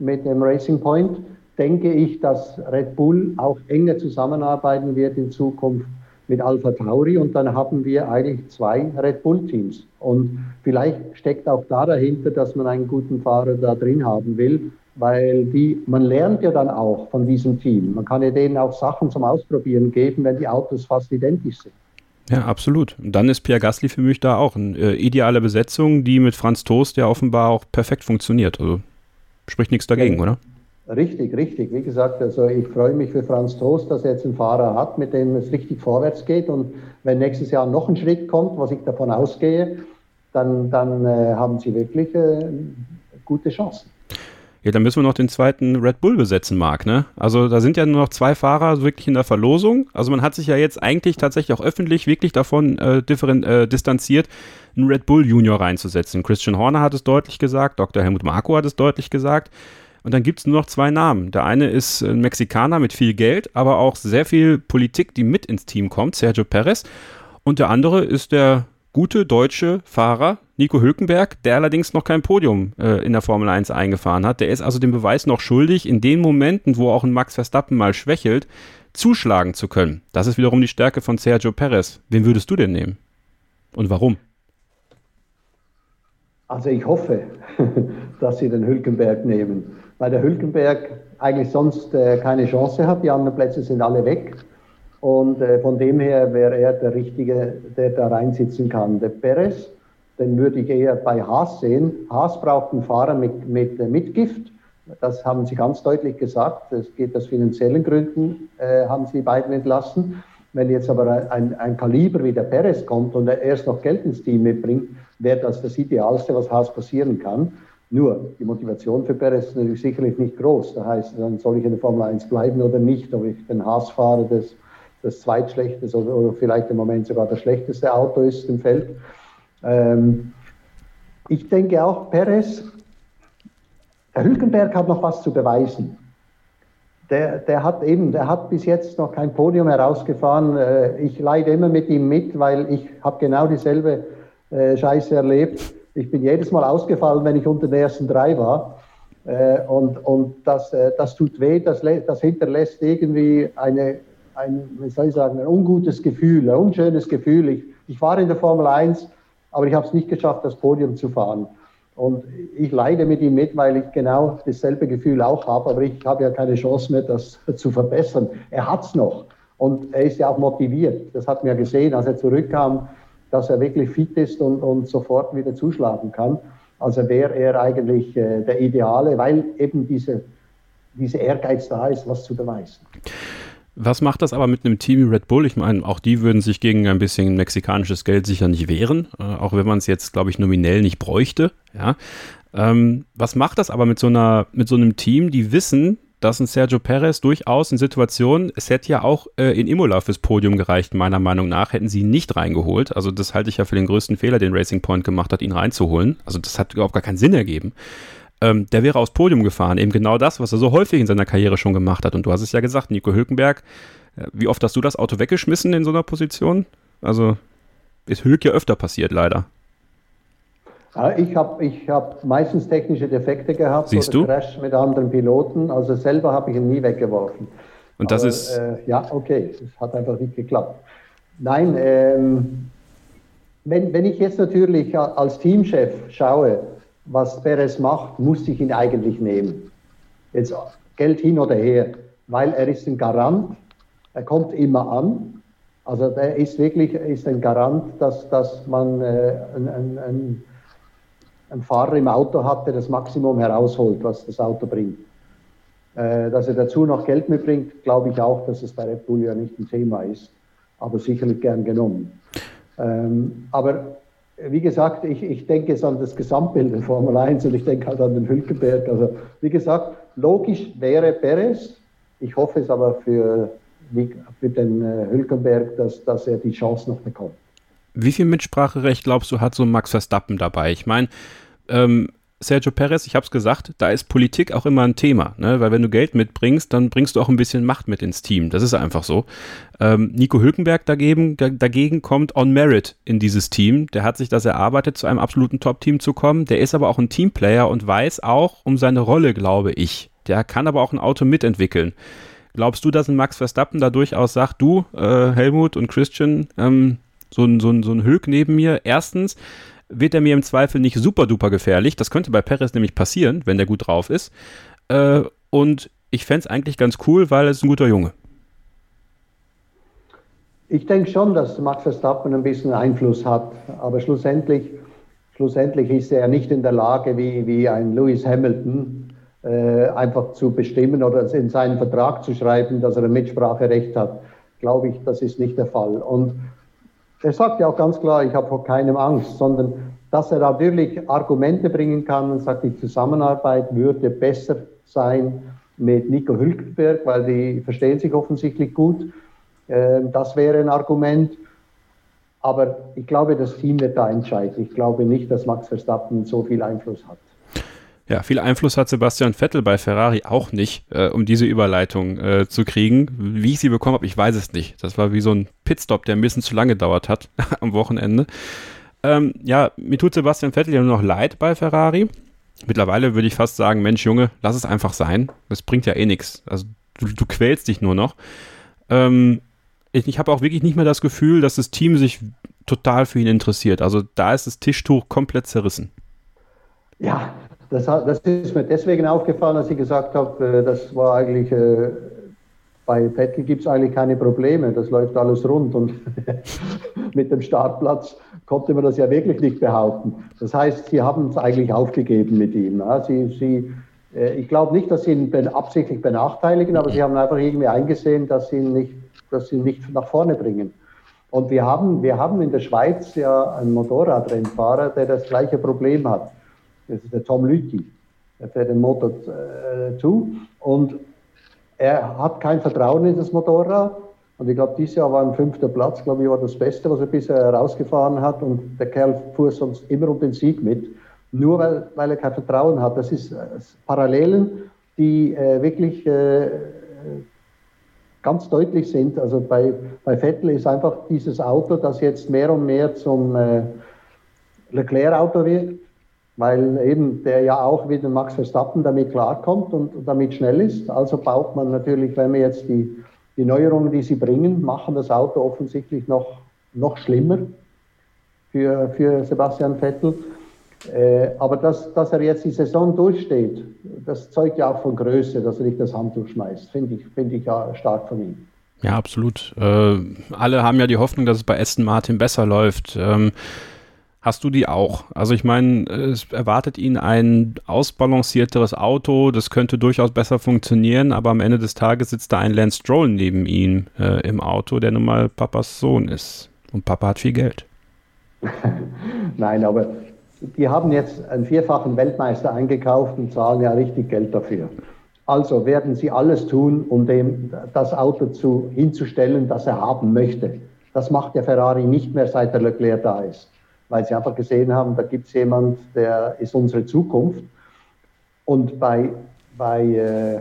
mit dem Racing Point, denke ich, dass Red Bull auch enger zusammenarbeiten wird in Zukunft mit Alpha Tauri und dann haben wir eigentlich zwei Red Bull Teams. Und vielleicht steckt auch da dahinter, dass man einen guten Fahrer da drin haben will weil die, man lernt ja dann auch von diesem Team. Man kann ja denen auch Sachen zum Ausprobieren geben, wenn die Autos fast identisch sind. Ja, absolut. Und dann ist Pierre Gasly für mich da auch eine äh, ideale Besetzung, die mit Franz Toast ja offenbar auch perfekt funktioniert. Also spricht nichts dagegen, ja. oder? Richtig, richtig. Wie gesagt, also ich freue mich für Franz Toast, dass er jetzt einen Fahrer hat, mit dem es richtig vorwärts geht. Und wenn nächstes Jahr noch ein Schritt kommt, was ich davon ausgehe, dann, dann äh, haben sie wirklich äh, gute Chancen. Ja, dann müssen wir noch den zweiten Red Bull besetzen, Marc, ne? Also da sind ja nur noch zwei Fahrer wirklich in der Verlosung. Also man hat sich ja jetzt eigentlich tatsächlich auch öffentlich wirklich davon äh, äh, distanziert, einen Red Bull Junior reinzusetzen. Christian Horner hat es deutlich gesagt, Dr. Helmut Marko hat es deutlich gesagt. Und dann gibt es nur noch zwei Namen. Der eine ist ein Mexikaner mit viel Geld, aber auch sehr viel Politik, die mit ins Team kommt, Sergio Perez. Und der andere ist der gute deutsche Fahrer Nico Hülkenberg, der allerdings noch kein Podium äh, in der Formel 1 eingefahren hat. Der ist also dem Beweis noch schuldig, in den Momenten, wo auch ein Max Verstappen mal schwächelt, zuschlagen zu können. Das ist wiederum die Stärke von Sergio Perez. Wen würdest du denn nehmen? Und warum? Also ich hoffe, dass sie den Hülkenberg nehmen, weil der Hülkenberg eigentlich sonst äh, keine Chance hat. Die anderen Plätze sind alle weg. Und äh, von dem her wäre er der Richtige, der da reinsitzen kann. Der Perez, den würde ich eher bei Haas sehen. Haas braucht einen Fahrer mit, mit äh, Mitgift. Das haben sie ganz deutlich gesagt. Es geht aus finanziellen Gründen, äh, haben sie beiden entlassen. Wenn jetzt aber ein, ein Kaliber wie der Perez kommt und er erst noch Geld ins Team mitbringt, wäre das das Idealste, was Haas passieren kann. Nur, die Motivation für Perez ist natürlich sicherlich nicht groß. Das heißt, dann soll ich in der Formel 1 bleiben oder nicht, ob ich den Haas fahre, das, das zweitschlechteste oder, vielleicht im Moment sogar das schlechteste Auto ist im Feld. Ähm, ich denke auch, Perez, der Hülkenberg hat noch was zu beweisen. Der, der, hat eben, der hat bis jetzt noch kein Podium herausgefahren. Äh, ich leide immer mit ihm mit, weil ich habe genau dieselbe äh, Scheiße erlebt. Ich bin jedes Mal ausgefallen, wenn ich unter den ersten drei war. Äh, und und das, das tut weh, das, das hinterlässt irgendwie eine, ein, wie soll ich sagen, ein ungutes Gefühl, ein unschönes Gefühl. Ich, ich war in der Formel 1, aber ich habe es nicht geschafft, das Podium zu fahren. Und ich leide mit ihm mit, weil ich genau dasselbe Gefühl auch habe, aber ich habe ja keine Chance mehr, das zu verbessern. Er hat es noch und er ist ja auch motiviert. Das hat man ja gesehen, als er zurückkam dass er wirklich fit ist und, und sofort wieder zuschlagen kann. Also wäre er eigentlich äh, der Ideale, weil eben diese, Ehrgeiz da ist, was zu beweisen. Was macht das aber mit einem Team wie Red Bull? Ich meine, auch die würden sich gegen ein bisschen mexikanisches Geld sicher nicht wehren, äh, auch wenn man es jetzt, glaube ich, nominell nicht bräuchte. Ja. Ähm, was macht das aber mit so einer, mit so einem Team, die wissen, dass ein Sergio Perez durchaus in Situationen, es hätte ja auch äh, in Imola fürs Podium gereicht, meiner Meinung nach, hätten sie ihn nicht reingeholt. Also das halte ich ja für den größten Fehler, den Racing Point gemacht hat, ihn reinzuholen. Also das hat überhaupt gar keinen Sinn ergeben. Ähm, der wäre aufs Podium gefahren, eben genau das, was er so häufig in seiner Karriere schon gemacht hat. Und du hast es ja gesagt, Nico Hülkenberg, äh, wie oft hast du das Auto weggeschmissen in so einer Position? Also ist Hülk ja öfter passiert, leider. Ich habe ich hab meistens technische Defekte gehabt Siehst oder du? Crash mit anderen Piloten. Also selber habe ich ihn nie weggeworfen. Und das Aber, ist. Äh, ja, okay, es hat einfach nicht geklappt. Nein, ähm, wenn, wenn ich jetzt natürlich als Teamchef schaue, was Perez macht, muss ich ihn eigentlich nehmen. Jetzt Geld hin oder her, weil er ist ein Garant, er kommt immer an. Also er ist wirklich ist ein Garant, dass, dass man äh, ein, ein, ein Fahrer im Auto hat, der das Maximum herausholt, was das Auto bringt. Äh, dass er dazu noch Geld mitbringt, glaube ich auch, dass es bei Red Bull ja nicht ein Thema ist, aber sicherlich gern genommen. Ähm, aber wie gesagt, ich, ich denke es an das Gesamtbild in Formel 1 und ich denke halt an den Hülkenberg. Also wie gesagt, logisch wäre Perez. Ich hoffe es aber für, für den äh, Hülkenberg, dass, dass er die Chance noch bekommt. Wie viel Mitspracherecht glaubst du, hat so Max Verstappen dabei? Ich meine, ähm, Sergio Perez, ich habe es gesagt, da ist Politik auch immer ein Thema, ne? weil wenn du Geld mitbringst, dann bringst du auch ein bisschen Macht mit ins Team. Das ist einfach so. Ähm, Nico Hülkenberg dagegen, dagegen kommt on Merit in dieses Team. Der hat sich das erarbeitet, zu einem absoluten Top-Team zu kommen. Der ist aber auch ein Teamplayer und weiß auch um seine Rolle, glaube ich. Der kann aber auch ein Auto mitentwickeln. Glaubst du, dass ein Max Verstappen da durchaus sagt, du, äh, Helmut und Christian, ähm, so ein, so ein, so ein Hülk neben mir, erstens, wird er mir im Zweifel nicht super duper gefährlich. Das könnte bei Perez nämlich passieren, wenn der gut drauf ist. Äh, und ich fände es eigentlich ganz cool, weil er ist ein guter Junge. Ich denke schon, dass Max Verstappen ein bisschen Einfluss hat, aber schlussendlich, schlussendlich ist er nicht in der Lage, wie, wie ein Lewis Hamilton, äh, einfach zu bestimmen oder in seinen Vertrag zu schreiben, dass er ein Mitspracherecht hat. Glaube ich, das ist nicht der Fall. Und er sagt ja auch ganz klar, ich habe vor keinem Angst, sondern dass er natürlich Argumente bringen kann und sagt, die Zusammenarbeit würde besser sein mit Nico Hülkenberg, weil die verstehen sich offensichtlich gut. Ähm, das wäre ein Argument. Aber ich glaube, das Team wird da entscheiden. Ich glaube nicht, dass Max Verstappen so viel Einfluss hat. Ja, viel Einfluss hat Sebastian Vettel bei Ferrari auch nicht, äh, um diese Überleitung äh, zu kriegen. Wie ich sie bekommen habe, ich weiß es nicht. Das war wie so ein Pitstop, der ein bisschen zu lange gedauert hat am Wochenende. Ähm, ja, mir tut Sebastian Vettel ja nur noch leid bei Ferrari. Mittlerweile würde ich fast sagen, Mensch, Junge, lass es einfach sein. Das bringt ja eh nichts. Also du, du quälst dich nur noch. Ähm, ich, ich habe auch wirklich nicht mehr das Gefühl, dass das Team sich total für ihn interessiert. Also da ist das Tischtuch komplett zerrissen. Ja, das, das ist mir deswegen aufgefallen, als ich gesagt habe, äh, das war eigentlich, äh, bei Vettel gibt es eigentlich keine Probleme, das läuft alles rund und mit dem Startplatz konnte man das ja wirklich nicht behaupten. Das heißt, sie haben es eigentlich aufgegeben mit ihm. Sie, sie, äh, ich glaube nicht, dass sie ihn absichtlich benachteiligen, aber sie haben einfach irgendwie eingesehen, dass sie ihn nicht, dass sie ihn nicht nach vorne bringen. Und wir haben, wir haben in der Schweiz ja einen Motorradrennfahrer, der das gleiche Problem hat. Das ist der Tom Lüthi. Er fährt den Motor äh, zu und er hat kein Vertrauen in das Motorrad. Und ich glaube, dieses Jahr war ein fünfter Platz, glaube ich, war das Beste, was er bisher herausgefahren hat. Und der Kerl fuhr sonst immer um den Sieg mit, nur weil, weil er kein Vertrauen hat. Das ist äh, Parallelen, die äh, wirklich äh, ganz deutlich sind. Also bei, bei Vettel ist einfach dieses Auto, das jetzt mehr und mehr zum äh, Leclerc-Auto wird weil eben der ja auch wie der Max Verstappen damit klarkommt und damit schnell ist. Also baut man natürlich, wenn wir jetzt die, die Neuerungen, die sie bringen, machen das Auto offensichtlich noch, noch schlimmer für, für Sebastian Vettel. Äh, aber dass, dass er jetzt die Saison durchsteht, das zeugt ja auch von Größe, dass er nicht das Handtuch schmeißt, finde ich, find ich ja stark von ihm. Ja, absolut. Äh, alle haben ja die Hoffnung, dass es bei Aston Martin besser läuft. Ähm, Hast du die auch? Also ich meine, es erwartet ihn ein ausbalancierteres Auto, das könnte durchaus besser funktionieren, aber am Ende des Tages sitzt da ein Lance Stroll neben ihm äh, im Auto, der nun mal Papas Sohn ist. Und Papa hat viel Geld. Nein, aber die haben jetzt einen vierfachen Weltmeister eingekauft und zahlen ja richtig Geld dafür. Also werden sie alles tun, um dem das Auto zu, hinzustellen, das er haben möchte. Das macht der Ferrari nicht mehr, seit der Leclerc da ist weil sie einfach gesehen haben, da gibt es jemand, der ist unsere Zukunft. Und bei, bei äh,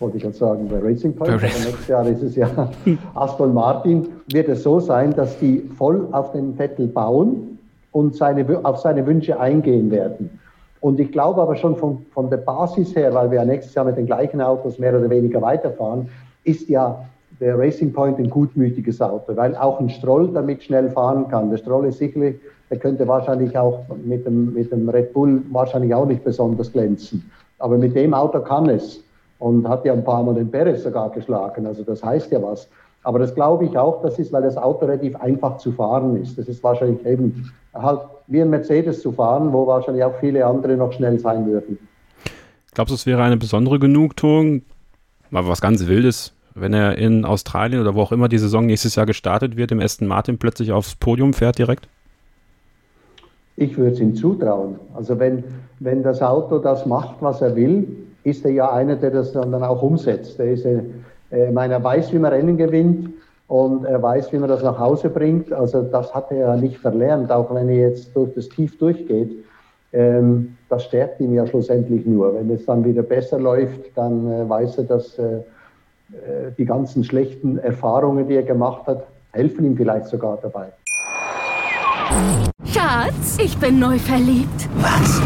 wollte ich gerade sagen, bei Racing Point, aber nächstes Jahr ist es ja Aston Martin, wird es so sein, dass die voll auf den Vettel bauen und seine, auf seine Wünsche eingehen werden. Und ich glaube aber schon von, von der Basis her, weil wir ja nächstes Jahr mit den gleichen Autos mehr oder weniger weiterfahren, ist ja der Racing Point ein gutmütiges Auto, weil auch ein Stroll damit schnell fahren kann. Der Stroll ist sicherlich, der könnte wahrscheinlich auch mit dem, mit dem Red Bull wahrscheinlich auch nicht besonders glänzen. Aber mit dem Auto kann es und hat ja ein paar Mal den Perez sogar geschlagen. Also das heißt ja was. Aber das glaube ich auch, das ist, weil das Auto relativ einfach zu fahren ist. Das ist wahrscheinlich eben halt wie ein Mercedes zu fahren, wo wahrscheinlich auch viele andere noch schnell sein würden. Glaubst du, es wäre eine besondere Genugtuung, mal was ganz Wildes, wenn er in Australien oder wo auch immer die Saison nächstes Jahr gestartet wird, im Aston Martin plötzlich aufs Podium fährt direkt? Ich würde es ihm zutrauen. Also wenn, wenn das Auto das macht, was er will, ist er ja einer, der das dann auch umsetzt. Er ist, äh, ich meine, er weiß, wie man Rennen gewinnt und er weiß, wie man das nach Hause bringt. Also das hat er ja nicht verlernt, auch wenn er jetzt durch das Tief durchgeht. Ähm, das stärkt ihn ja schlussendlich nur. Wenn es dann wieder besser läuft, dann äh, weiß er, dass äh, äh, die ganzen schlechten Erfahrungen, die er gemacht hat, helfen ihm vielleicht sogar dabei. Schatz, ich bin neu verliebt. Was?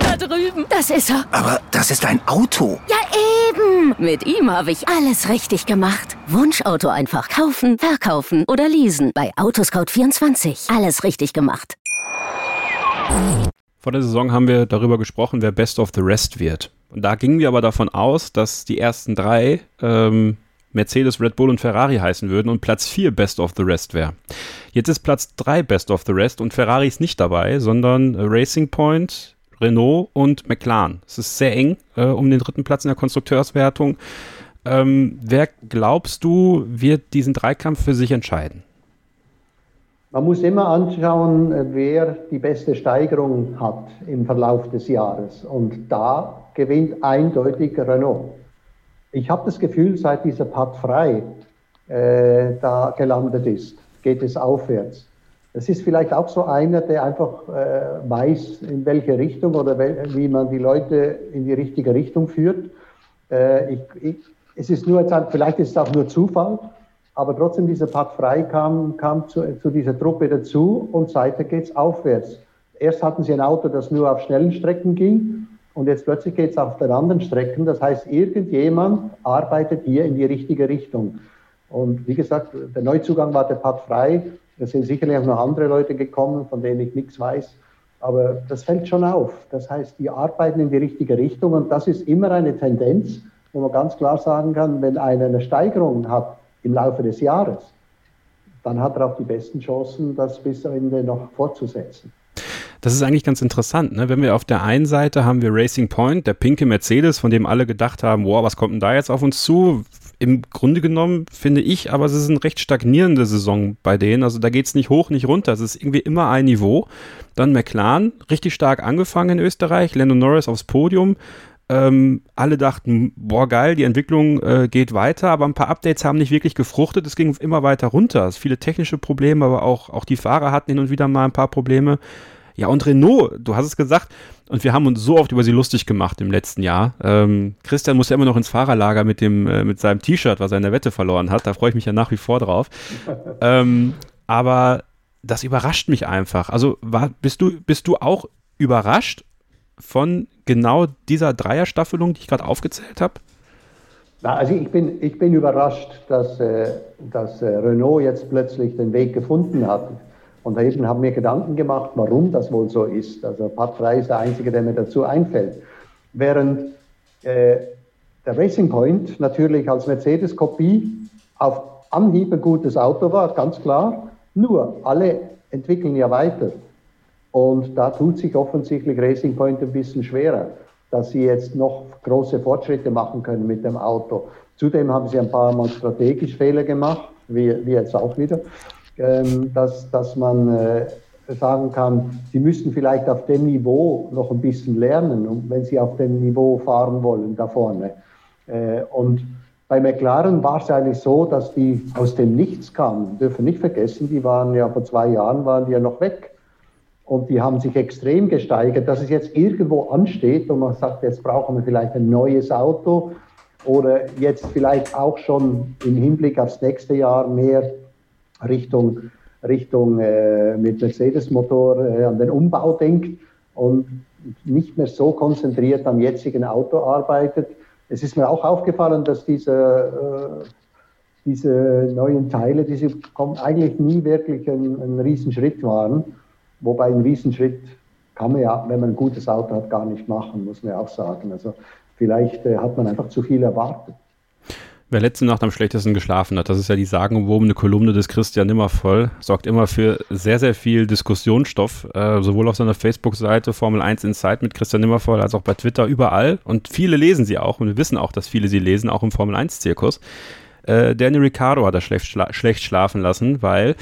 Da drüben. Das ist er. Aber das ist ein Auto. Ja, eben. Mit ihm habe ich alles richtig gemacht. Wunschauto einfach kaufen, verkaufen oder leasen. Bei Autoscout24. Alles richtig gemacht. Vor der Saison haben wir darüber gesprochen, wer Best of the Rest wird. Und da gingen wir aber davon aus, dass die ersten drei ähm, Mercedes, Red Bull und Ferrari heißen würden und Platz 4 Best of the Rest wäre. Jetzt ist Platz 3 Best of the Rest und Ferrari ist nicht dabei, sondern Racing Point, Renault und McLaren. Es ist sehr eng äh, um den dritten Platz in der Konstrukteurswertung. Ähm, wer glaubst du, wird diesen Dreikampf für sich entscheiden? Man muss immer anschauen, wer die beste Steigerung hat im Verlauf des Jahres. Und da gewinnt eindeutig Renault. Ich habe das Gefühl, seit dieser Part frei äh, da gelandet ist, geht es aufwärts. Das ist vielleicht auch so einer, der einfach äh, weiß, in welche Richtung oder wie man die Leute in die richtige Richtung führt. Äh, ich, ich, es ist nur, vielleicht ist es auch nur Zufall, aber trotzdem dieser Pat Frei kam, kam zu, zu dieser Truppe dazu und seither geht es aufwärts. Erst hatten sie ein Auto, das nur auf schnellen Strecken ging und jetzt plötzlich geht es auf den anderen Strecken. Das heißt, irgendjemand arbeitet hier in die richtige Richtung. Und wie gesagt, der Neuzugang war der Pat Frei. Es sind sicherlich auch noch andere Leute gekommen, von denen ich nichts weiß. Aber das fällt schon auf. Das heißt, die arbeiten in die richtige Richtung und das ist immer eine Tendenz, wo man ganz klar sagen kann, wenn einer eine Steigerung hat im Laufe des Jahres, dann hat er auch die besten Chancen, das bis Ende noch fortzusetzen. Das ist eigentlich ganz interessant. Ne? Wenn wir auf der einen Seite haben wir Racing Point, der pinke Mercedes, von dem alle gedacht haben, wow, was kommt denn da jetzt auf uns zu? im Grunde genommen finde ich, aber es ist eine recht stagnierende Saison bei denen. Also da geht es nicht hoch, nicht runter. Es ist irgendwie immer ein Niveau. Dann McLaren, richtig stark angefangen in Österreich, Lando Norris aufs Podium. Ähm, alle dachten, boah, geil, die Entwicklung äh, geht weiter, aber ein paar Updates haben nicht wirklich gefruchtet. Es ging immer weiter runter. Es viele technische Probleme, aber auch, auch die Fahrer hatten hin und wieder mal ein paar Probleme. Ja, und Renault, du hast es gesagt, und wir haben uns so oft über sie lustig gemacht im letzten Jahr. Ähm, Christian muss ja immer noch ins Fahrerlager mit, dem, äh, mit seinem T-Shirt, was er in der Wette verloren hat. Da freue ich mich ja nach wie vor drauf. ähm, aber das überrascht mich einfach. Also war, bist, du, bist du auch überrascht von genau dieser Dreierstaffelung, die ich gerade aufgezählt habe? Also ich bin, ich bin überrascht, dass, äh, dass äh, Renault jetzt plötzlich den Weg gefunden hat. Und eben haben mir Gedanken gemacht, warum das wohl so ist. Also Pat Frey ist der Einzige, der mir dazu einfällt. Während äh, der Racing Point natürlich als Mercedes-Kopie auf Anhieb ein gutes Auto war, ganz klar. Nur, alle entwickeln ja weiter. Und da tut sich offensichtlich Racing Point ein bisschen schwerer, dass sie jetzt noch große Fortschritte machen können mit dem Auto. Zudem haben sie ein paar Mal strategisch Fehler gemacht, wie, wie jetzt auch wieder. Ähm, dass, dass man äh, sagen kann, sie müssten vielleicht auf dem Niveau noch ein bisschen lernen, wenn sie auf dem Niveau fahren wollen, da vorne. Äh, und bei McLaren war es eigentlich so, dass die aus dem Nichts kamen. Wir dürfen nicht vergessen, die waren ja vor zwei Jahren waren die ja noch weg. Und die haben sich extrem gesteigert, dass es jetzt irgendwo ansteht und man sagt, jetzt brauchen wir vielleicht ein neues Auto oder jetzt vielleicht auch schon im Hinblick aufs nächste Jahr mehr Richtung, Richtung äh, mit Mercedes-Motor äh, an den Umbau denkt und nicht mehr so konzentriert am jetzigen Auto arbeitet. Es ist mir auch aufgefallen, dass diese, äh, diese neuen Teile, diese kommen eigentlich nie wirklich ein, ein Riesenschritt waren. Wobei ein Riesenschritt kann man ja, wenn man ein gutes Auto hat, gar nicht machen, muss man ja auch sagen. Also vielleicht äh, hat man einfach zu viel erwartet. Wer letzte Nacht am schlechtesten geschlafen hat, das ist ja die sagenumwobene Kolumne des Christian Nimmervoll, sorgt immer für sehr, sehr viel Diskussionsstoff, äh, sowohl auf seiner Facebook-Seite Formel 1 Insight mit Christian Nimmervoll als auch bei Twitter, überall. Und viele lesen sie auch und wir wissen auch, dass viele sie lesen, auch im Formel 1-Zirkus. Äh, Danny Ricciardo hat er schlecht, schla schlecht schlafen lassen, weil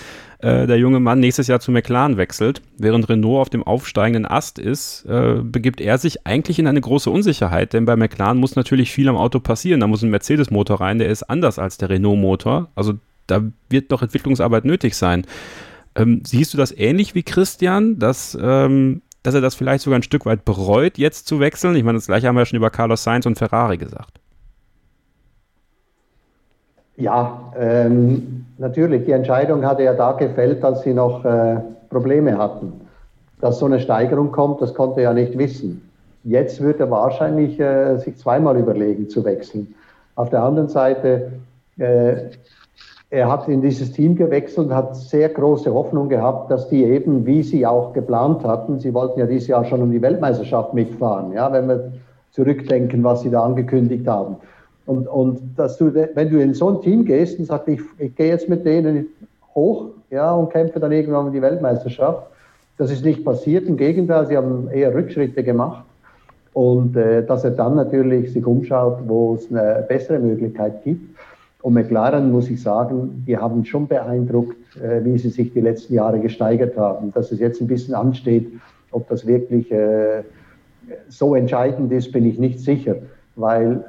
äh, der junge Mann nächstes Jahr zu McLaren wechselt. Während Renault auf dem aufsteigenden Ast ist, äh, begibt er sich eigentlich in eine große Unsicherheit, denn bei McLaren muss natürlich viel am Auto passieren. Da muss ein Mercedes-Motor rein, der ist anders als der Renault-Motor. Also da wird doch Entwicklungsarbeit nötig sein. Ähm, siehst du das ähnlich wie Christian, dass, ähm, dass er das vielleicht sogar ein Stück weit bereut, jetzt zu wechseln? Ich meine, das gleiche haben wir ja schon über Carlos Sainz und Ferrari gesagt. Ja, ähm, natürlich. Die Entscheidung hatte ja da gefällt, als sie noch äh, Probleme hatten. Dass so eine Steigerung kommt, das konnte er ja nicht wissen. Jetzt wird er wahrscheinlich äh, sich zweimal überlegen zu wechseln. Auf der anderen Seite, äh, er hat in dieses Team gewechselt und hat sehr große Hoffnung gehabt, dass die eben, wie sie auch geplant hatten, sie wollten ja dieses Jahr schon um die Weltmeisterschaft mitfahren, ja, wenn wir zurückdenken, was sie da angekündigt haben. Und, und dass du, wenn du in so ein Team gehst und sagst, ich, ich gehe jetzt mit denen hoch ja, und kämpfe dann irgendwann um die Weltmeisterschaft, das ist nicht passiert. Im Gegenteil, sie haben eher Rückschritte gemacht. Und äh, dass er dann natürlich sich umschaut, wo es eine bessere Möglichkeit gibt. Und McLaren, muss ich sagen, die haben schon beeindruckt, äh, wie sie sich die letzten Jahre gesteigert haben. Dass es jetzt ein bisschen ansteht, ob das wirklich äh, so entscheidend ist, bin ich nicht sicher. Weil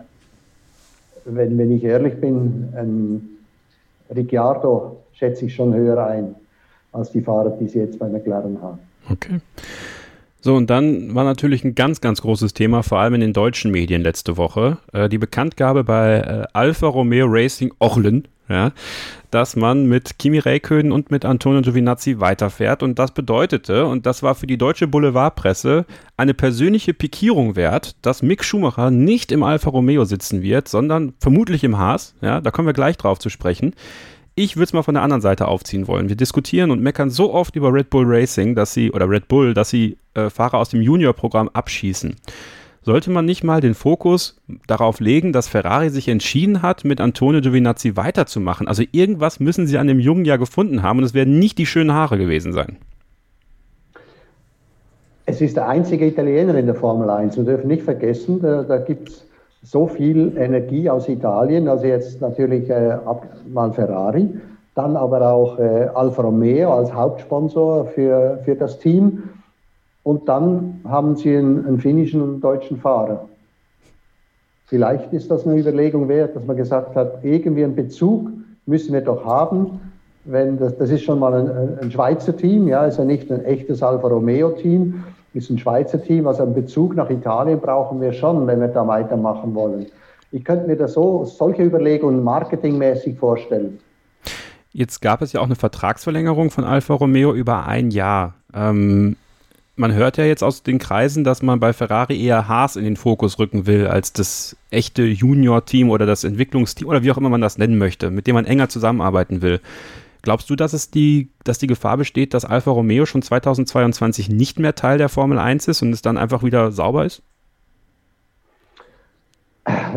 wenn, wenn ich ehrlich bin, ein Ricciardo schätze ich schon höher ein. als die Fahrer, die sie jetzt bei McLaren haben. Okay. So, und dann war natürlich ein ganz, ganz großes Thema, vor allem in den deutschen Medien letzte Woche, äh, die Bekanntgabe bei äh, Alfa Romeo Racing Ochlen, ja, dass man mit Kimi Räikkönen und mit Antonio Giovinazzi weiterfährt. Und das bedeutete, und das war für die deutsche Boulevardpresse eine persönliche Pikierung wert, dass Mick Schumacher nicht im Alfa Romeo sitzen wird, sondern vermutlich im Haas. Ja, da kommen wir gleich drauf zu sprechen. Ich würde es mal von der anderen Seite aufziehen wollen. Wir diskutieren und meckern so oft über Red Bull Racing, dass sie, oder Red Bull, dass sie äh, Fahrer aus dem Junior-Programm abschießen. Sollte man nicht mal den Fokus darauf legen, dass Ferrari sich entschieden hat, mit Antonio Giovinazzi weiterzumachen? Also irgendwas müssen sie an dem Jungen ja gefunden haben und es werden nicht die schönen Haare gewesen sein. Es ist der einzige Italiener in der Formel 1. Wir dürfen nicht vergessen, da, da gibt es so viel Energie aus Italien, also jetzt natürlich äh, mal Ferrari, dann aber auch äh, Alfa Romeo als Hauptsponsor für, für das Team und dann haben sie einen, einen finnischen und deutschen Fahrer. Vielleicht ist das eine Überlegung wert, dass man gesagt hat, irgendwie einen Bezug müssen wir doch haben. Wenn das, das ist schon mal ein, ein Schweizer Team, ja, ist ja nicht ein echtes Alfa Romeo Team ist ein Schweizer Team, also einen Bezug nach Italien brauchen wir schon, wenn wir da weitermachen wollen. Ich könnte mir das so, solche Überlegungen marketingmäßig vorstellen. Jetzt gab es ja auch eine Vertragsverlängerung von Alfa Romeo über ein Jahr. Ähm, man hört ja jetzt aus den Kreisen, dass man bei Ferrari eher Haas in den Fokus rücken will, als das echte Junior-Team oder das Entwicklungsteam oder wie auch immer man das nennen möchte, mit dem man enger zusammenarbeiten will. Glaubst du, dass es die, dass die Gefahr besteht, dass Alfa Romeo schon 2022 nicht mehr Teil der Formel 1 ist und es dann einfach wieder sauber ist?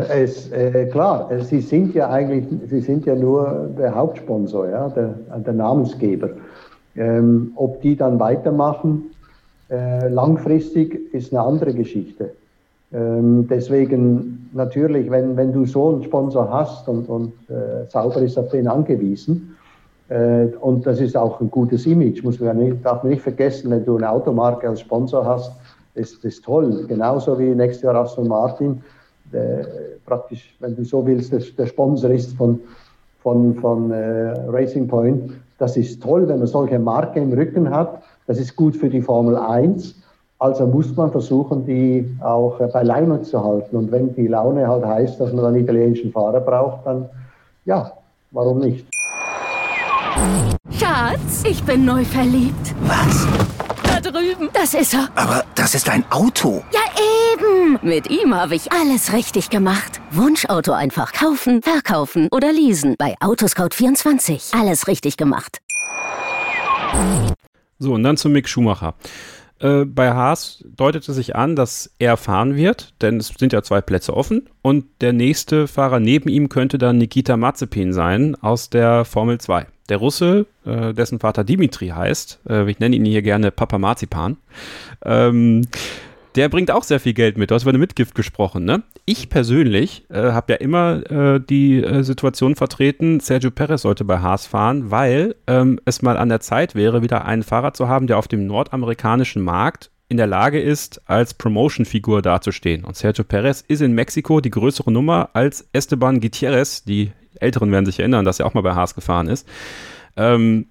Es, äh, klar, sie sind ja eigentlich, sie sind ja nur der Hauptsponsor, ja, der, der Namensgeber. Ähm, ob die dann weitermachen, äh, langfristig ist eine andere Geschichte. Ähm, deswegen natürlich, wenn, wenn du so einen Sponsor hast und, und äh, sauber ist auf den angewiesen, äh, und das ist auch ein gutes Image, muss man nicht, darf man nicht vergessen, wenn du eine Automarke als Sponsor hast, ist das toll. Genauso wie nächstes Jahr Aston Martin, praktisch, wenn du so willst, der, der Sponsor ist von, von, von äh, Racing Point. Das ist toll, wenn man solche Marke im Rücken hat. Das ist gut für die Formel 1. Also muss man versuchen, die auch bei Laune zu halten. Und wenn die Laune halt heißt, dass man einen italienischen Fahrer braucht, dann ja, warum nicht? Schatz, ich bin neu verliebt. Was? Da drüben. Das ist er. Aber das ist ein Auto. Ja, eben. Mit ihm habe ich alles richtig gemacht. Wunschauto einfach kaufen, verkaufen oder leasen. Bei Autoscout24. Alles richtig gemacht. So, und dann zu Mick Schumacher. Äh, bei Haas deutete sich an, dass er fahren wird, denn es sind ja zwei Plätze offen und der nächste Fahrer neben ihm könnte dann Nikita Mazepin sein aus der Formel 2. Der Russe, äh, dessen Vater Dimitri heißt, äh, ich nenne ihn hier gerne Papa Marzipan, ähm, der bringt auch sehr viel Geld mit. Du hast über eine Mitgift gesprochen, ne? Ich persönlich äh, habe ja immer äh, die äh, Situation vertreten, Sergio Perez sollte bei Haas fahren, weil ähm, es mal an der Zeit wäre, wieder einen Fahrer zu haben, der auf dem nordamerikanischen Markt in der Lage ist, als Promotion-Figur dazustehen. Und Sergio Perez ist in Mexiko die größere Nummer als Esteban Gutierrez. Die Älteren werden sich erinnern, dass er auch mal bei Haas gefahren ist. Ähm,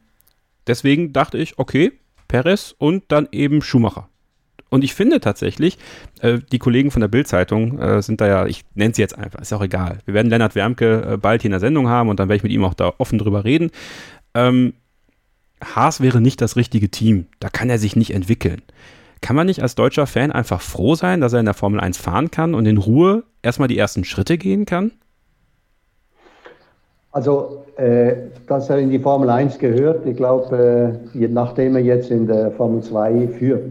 deswegen dachte ich, okay, Perez und dann eben Schumacher. Und ich finde tatsächlich, äh, die Kollegen von der Bild-Zeitung äh, sind da ja, ich nenne sie jetzt einfach, ist auch egal. Wir werden Lennart Wermke äh, bald hier in der Sendung haben und dann werde ich mit ihm auch da offen drüber reden. Ähm, Haas wäre nicht das richtige Team. Da kann er sich nicht entwickeln. Kann man nicht als deutscher Fan einfach froh sein, dass er in der Formel 1 fahren kann und in Ruhe erstmal die ersten Schritte gehen kann? Also, äh, dass er in die Formel 1 gehört, ich glaube, äh, nachdem er jetzt in der Formel 2 führt,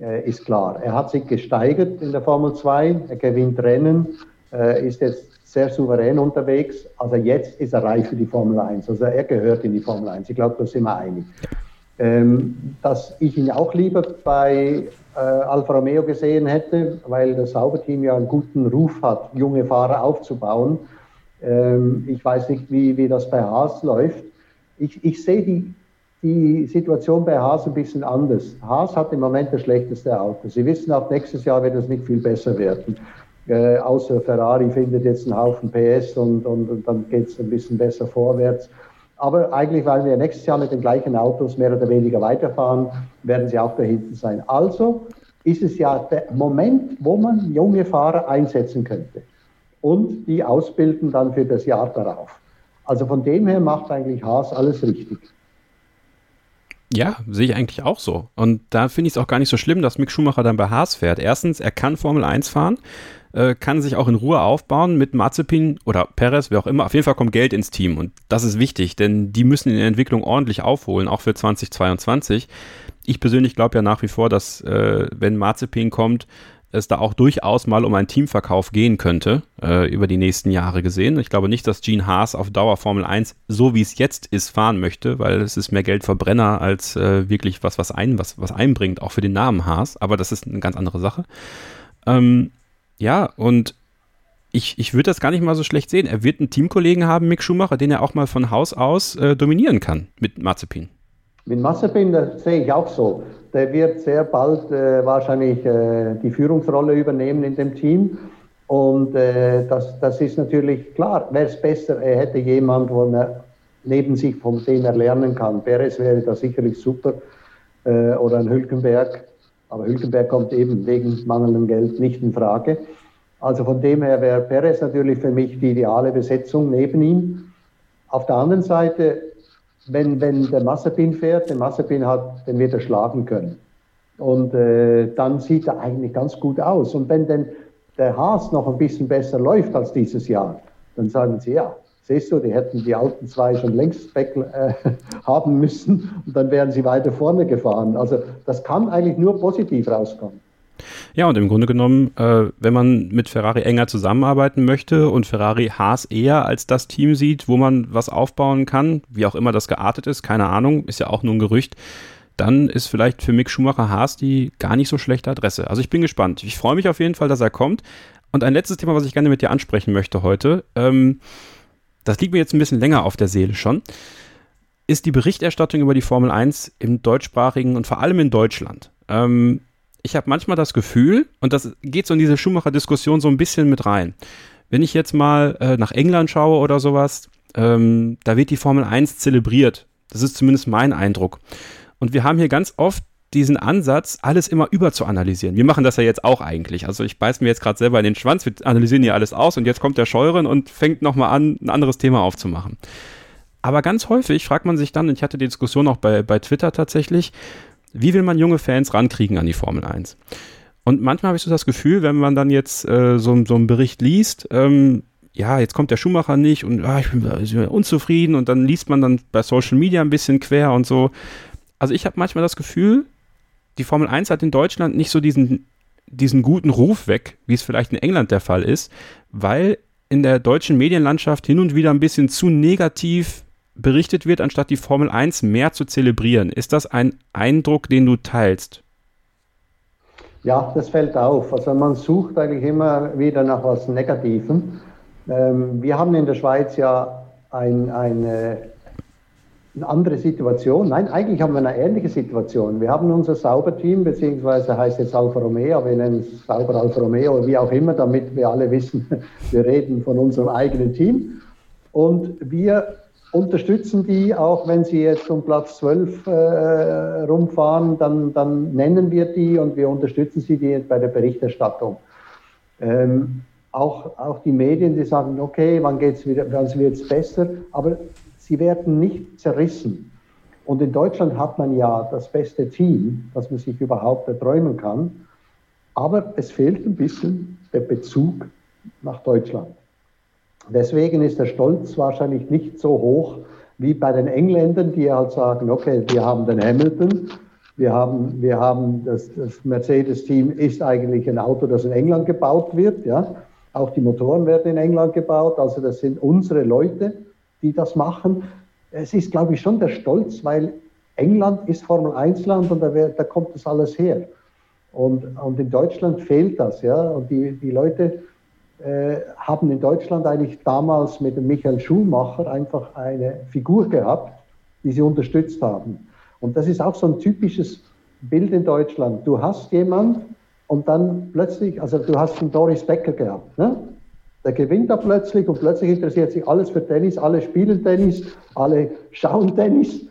ist klar. Er hat sich gesteigert in der Formel 2, er gewinnt Rennen, äh, ist jetzt sehr souverän unterwegs. Also jetzt ist er reif für die Formel 1. Also er gehört in die Formel 1. Ich glaube, da sind wir einig. Ähm, dass ich ihn auch lieber bei äh, Alfa Romeo gesehen hätte, weil das Sauberteam ja einen guten Ruf hat, junge Fahrer aufzubauen. Ähm, ich weiß nicht, wie, wie das bei Haas läuft. Ich, ich sehe die die Situation bei Haas ein bisschen anders. Haas hat im Moment das schlechteste Auto. Sie wissen, auch nächstes Jahr wird es nicht viel besser werden. Äh, außer Ferrari findet jetzt einen Haufen PS und, und, und dann geht es ein bisschen besser vorwärts. Aber eigentlich, weil wir nächstes Jahr mit den gleichen Autos mehr oder weniger weiterfahren, werden sie auch da hinten sein. Also ist es ja der Moment, wo man junge Fahrer einsetzen könnte und die ausbilden dann für das Jahr darauf. Also von dem her macht eigentlich Haas alles richtig. Ja, sehe ich eigentlich auch so. Und da finde ich es auch gar nicht so schlimm, dass Mick Schumacher dann bei Haas fährt. Erstens, er kann Formel 1 fahren, äh, kann sich auch in Ruhe aufbauen mit Mazepin oder Perez, wer auch immer. Auf jeden Fall kommt Geld ins Team und das ist wichtig, denn die müssen in der Entwicklung ordentlich aufholen, auch für 2022. Ich persönlich glaube ja nach wie vor, dass äh, wenn Mazepin kommt, es da auch durchaus mal um einen Teamverkauf gehen könnte, äh, über die nächsten Jahre gesehen. Ich glaube nicht, dass Gene Haas auf Dauer Formel 1, so wie es jetzt ist, fahren möchte, weil es ist mehr Geldverbrenner als äh, wirklich was, was, ein, was, was einbringt, auch für den Namen Haas. Aber das ist eine ganz andere Sache. Ähm, ja, und ich, ich würde das gar nicht mal so schlecht sehen. Er wird einen Teamkollegen haben, Mick Schumacher, den er auch mal von Haus aus äh, dominieren kann mit Mazepin. Mit Mazepin, das sehe ich auch so. Der wird sehr bald äh, wahrscheinlich äh, die Führungsrolle übernehmen in dem Team. Und äh, das, das ist natürlich klar. Wäre es besser, er hätte jemand, wo er neben sich, von dem er lernen kann. Perez wäre da sicherlich super. Äh, oder ein Hülkenberg. Aber Hülkenberg kommt eben wegen mangelndem Geld nicht in Frage. Also von dem her wäre Perez natürlich für mich die ideale Besetzung neben ihm. Auf der anderen Seite wenn, wenn der Massepin fährt, den Massepin hat, den wird er schlagen können. Und äh, dann sieht er eigentlich ganz gut aus. Und wenn denn der Haas noch ein bisschen besser läuft als dieses Jahr, dann sagen sie, ja, siehst du, die hätten die alten zwei schon längst weg äh, haben müssen und dann wären sie weiter vorne gefahren. Also das kann eigentlich nur positiv rauskommen. Ja, und im Grunde genommen, äh, wenn man mit Ferrari enger zusammenarbeiten möchte und Ferrari Haas eher als das Team sieht, wo man was aufbauen kann, wie auch immer das geartet ist, keine Ahnung, ist ja auch nur ein Gerücht, dann ist vielleicht für Mick Schumacher Haas die gar nicht so schlechte Adresse. Also ich bin gespannt. Ich freue mich auf jeden Fall, dass er kommt. Und ein letztes Thema, was ich gerne mit dir ansprechen möchte heute, ähm, das liegt mir jetzt ein bisschen länger auf der Seele schon, ist die Berichterstattung über die Formel 1 im deutschsprachigen und vor allem in Deutschland. Ähm, ich habe manchmal das Gefühl, und das geht so in diese Schumacher-Diskussion so ein bisschen mit rein. Wenn ich jetzt mal äh, nach England schaue oder sowas, ähm, da wird die Formel 1 zelebriert. Das ist zumindest mein Eindruck. Und wir haben hier ganz oft diesen Ansatz, alles immer überzuanalysieren. Wir machen das ja jetzt auch eigentlich. Also ich beiß mir jetzt gerade selber in den Schwanz, wir analysieren hier alles aus und jetzt kommt der Scheuren und fängt nochmal an, ein anderes Thema aufzumachen. Aber ganz häufig fragt man sich dann, und ich hatte die Diskussion auch bei, bei Twitter tatsächlich, wie will man junge Fans rankriegen an die Formel 1? Und manchmal habe ich so das Gefühl, wenn man dann jetzt äh, so, so einen Bericht liest, ähm, ja, jetzt kommt der Schumacher nicht und ah, ich, bin, ich bin unzufrieden und dann liest man dann bei Social Media ein bisschen quer und so. Also ich habe manchmal das Gefühl, die Formel 1 hat in Deutschland nicht so diesen, diesen guten Ruf weg, wie es vielleicht in England der Fall ist, weil in der deutschen Medienlandschaft hin und wieder ein bisschen zu negativ berichtet wird, anstatt die Formel 1 mehr zu zelebrieren. Ist das ein Eindruck, den du teilst? Ja, das fällt auf. Also man sucht eigentlich immer wieder nach was Negativem. Ähm, wir haben in der Schweiz ja ein, eine, eine, andere Situation. Nein, eigentlich haben wir eine ähnliche Situation. Wir haben unser Sauberteam, beziehungsweise heißt jetzt Alfa Romeo, wir nennen es Sauber Alfa Romeo, wie auch immer, damit wir alle wissen, wir reden von unserem eigenen Team. Und wir unterstützen die, auch wenn sie jetzt um Platz 12 äh, rumfahren, dann, dann nennen wir die und wir unterstützen sie die bei der Berichterstattung. Ähm, auch, auch die Medien, die sagen, okay, wann, geht's wieder, wann wird es besser, aber sie werden nicht zerrissen. Und in Deutschland hat man ja das beste Team, das man sich überhaupt erträumen kann, aber es fehlt ein bisschen der Bezug nach Deutschland. Deswegen ist der Stolz wahrscheinlich nicht so hoch wie bei den Engländern, die halt sagen, okay, wir haben den Hamilton, wir haben, wir haben das, das Mercedes-Team ist eigentlich ein Auto, das in England gebaut wird, ja. Auch die Motoren werden in England gebaut, also das sind unsere Leute, die das machen. Es ist, glaube ich, schon der Stolz, weil England ist Formel 1-Land und da, da, kommt das alles her. Und, und in Deutschland fehlt das, ja. Und die, die Leute, haben in Deutschland eigentlich damals mit Michael Schumacher einfach eine Figur gehabt, die sie unterstützt haben. Und das ist auch so ein typisches Bild in Deutschland. Du hast jemand und dann plötzlich, also du hast einen Doris Becker gehabt, ne? Der gewinnt da plötzlich und plötzlich interessiert sich alles für Tennis, alle spielen Tennis, alle schauen Tennis.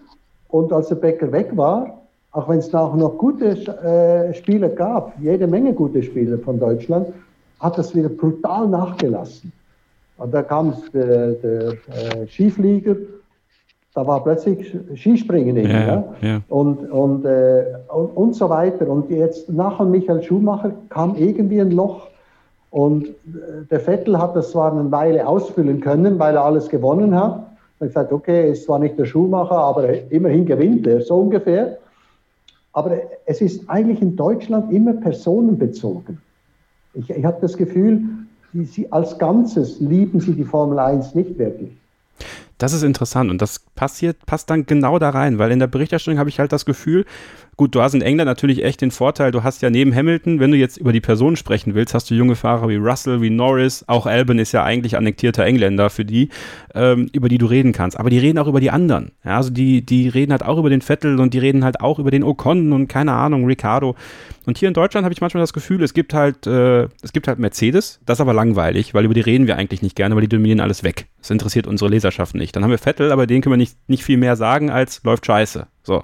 Und als der Becker weg war, auch wenn es auch noch gute äh, Spieler gab, jede Menge gute Spieler von Deutschland, hat das wieder brutal nachgelassen. Und da kam der, der äh, Skiflieger, da war plötzlich Skispringen eben, ja, ja. ja. Und, und, äh, und, und, so weiter. Und jetzt nach Michael Schumacher kam irgendwie ein Loch. Und äh, der Vettel hat das zwar eine Weile ausfüllen können, weil er alles gewonnen hat. Er hat gesagt, okay, ist zwar nicht der Schuhmacher, aber immerhin gewinnt er, so ungefähr. Aber es ist eigentlich in Deutschland immer personenbezogen. Ich, ich habe das Gefühl, die, sie als Ganzes lieben sie die Formel 1 nicht wirklich. Das ist interessant und das passiert, passt dann genau da rein, weil in der Berichterstattung habe ich halt das Gefühl, gut, du hast in England natürlich echt den Vorteil, du hast ja neben Hamilton, wenn du jetzt über die Person sprechen willst, hast du junge Fahrer wie Russell, wie Norris, auch Albon ist ja eigentlich annektierter Engländer für die, ähm, über die du reden kannst. Aber die reden auch über die anderen. Ja, also die, die reden halt auch über den Vettel und die reden halt auch über den Ocon und keine Ahnung, Ricardo. Und hier in Deutschland habe ich manchmal das Gefühl, es gibt halt, äh, es gibt halt Mercedes, das ist aber langweilig, weil über die reden wir eigentlich nicht gerne, weil die dominieren alles weg. Das interessiert unsere Leserschaft nicht. Dann haben wir Vettel, aber den können wir nicht, nicht viel mehr sagen als läuft scheiße. So.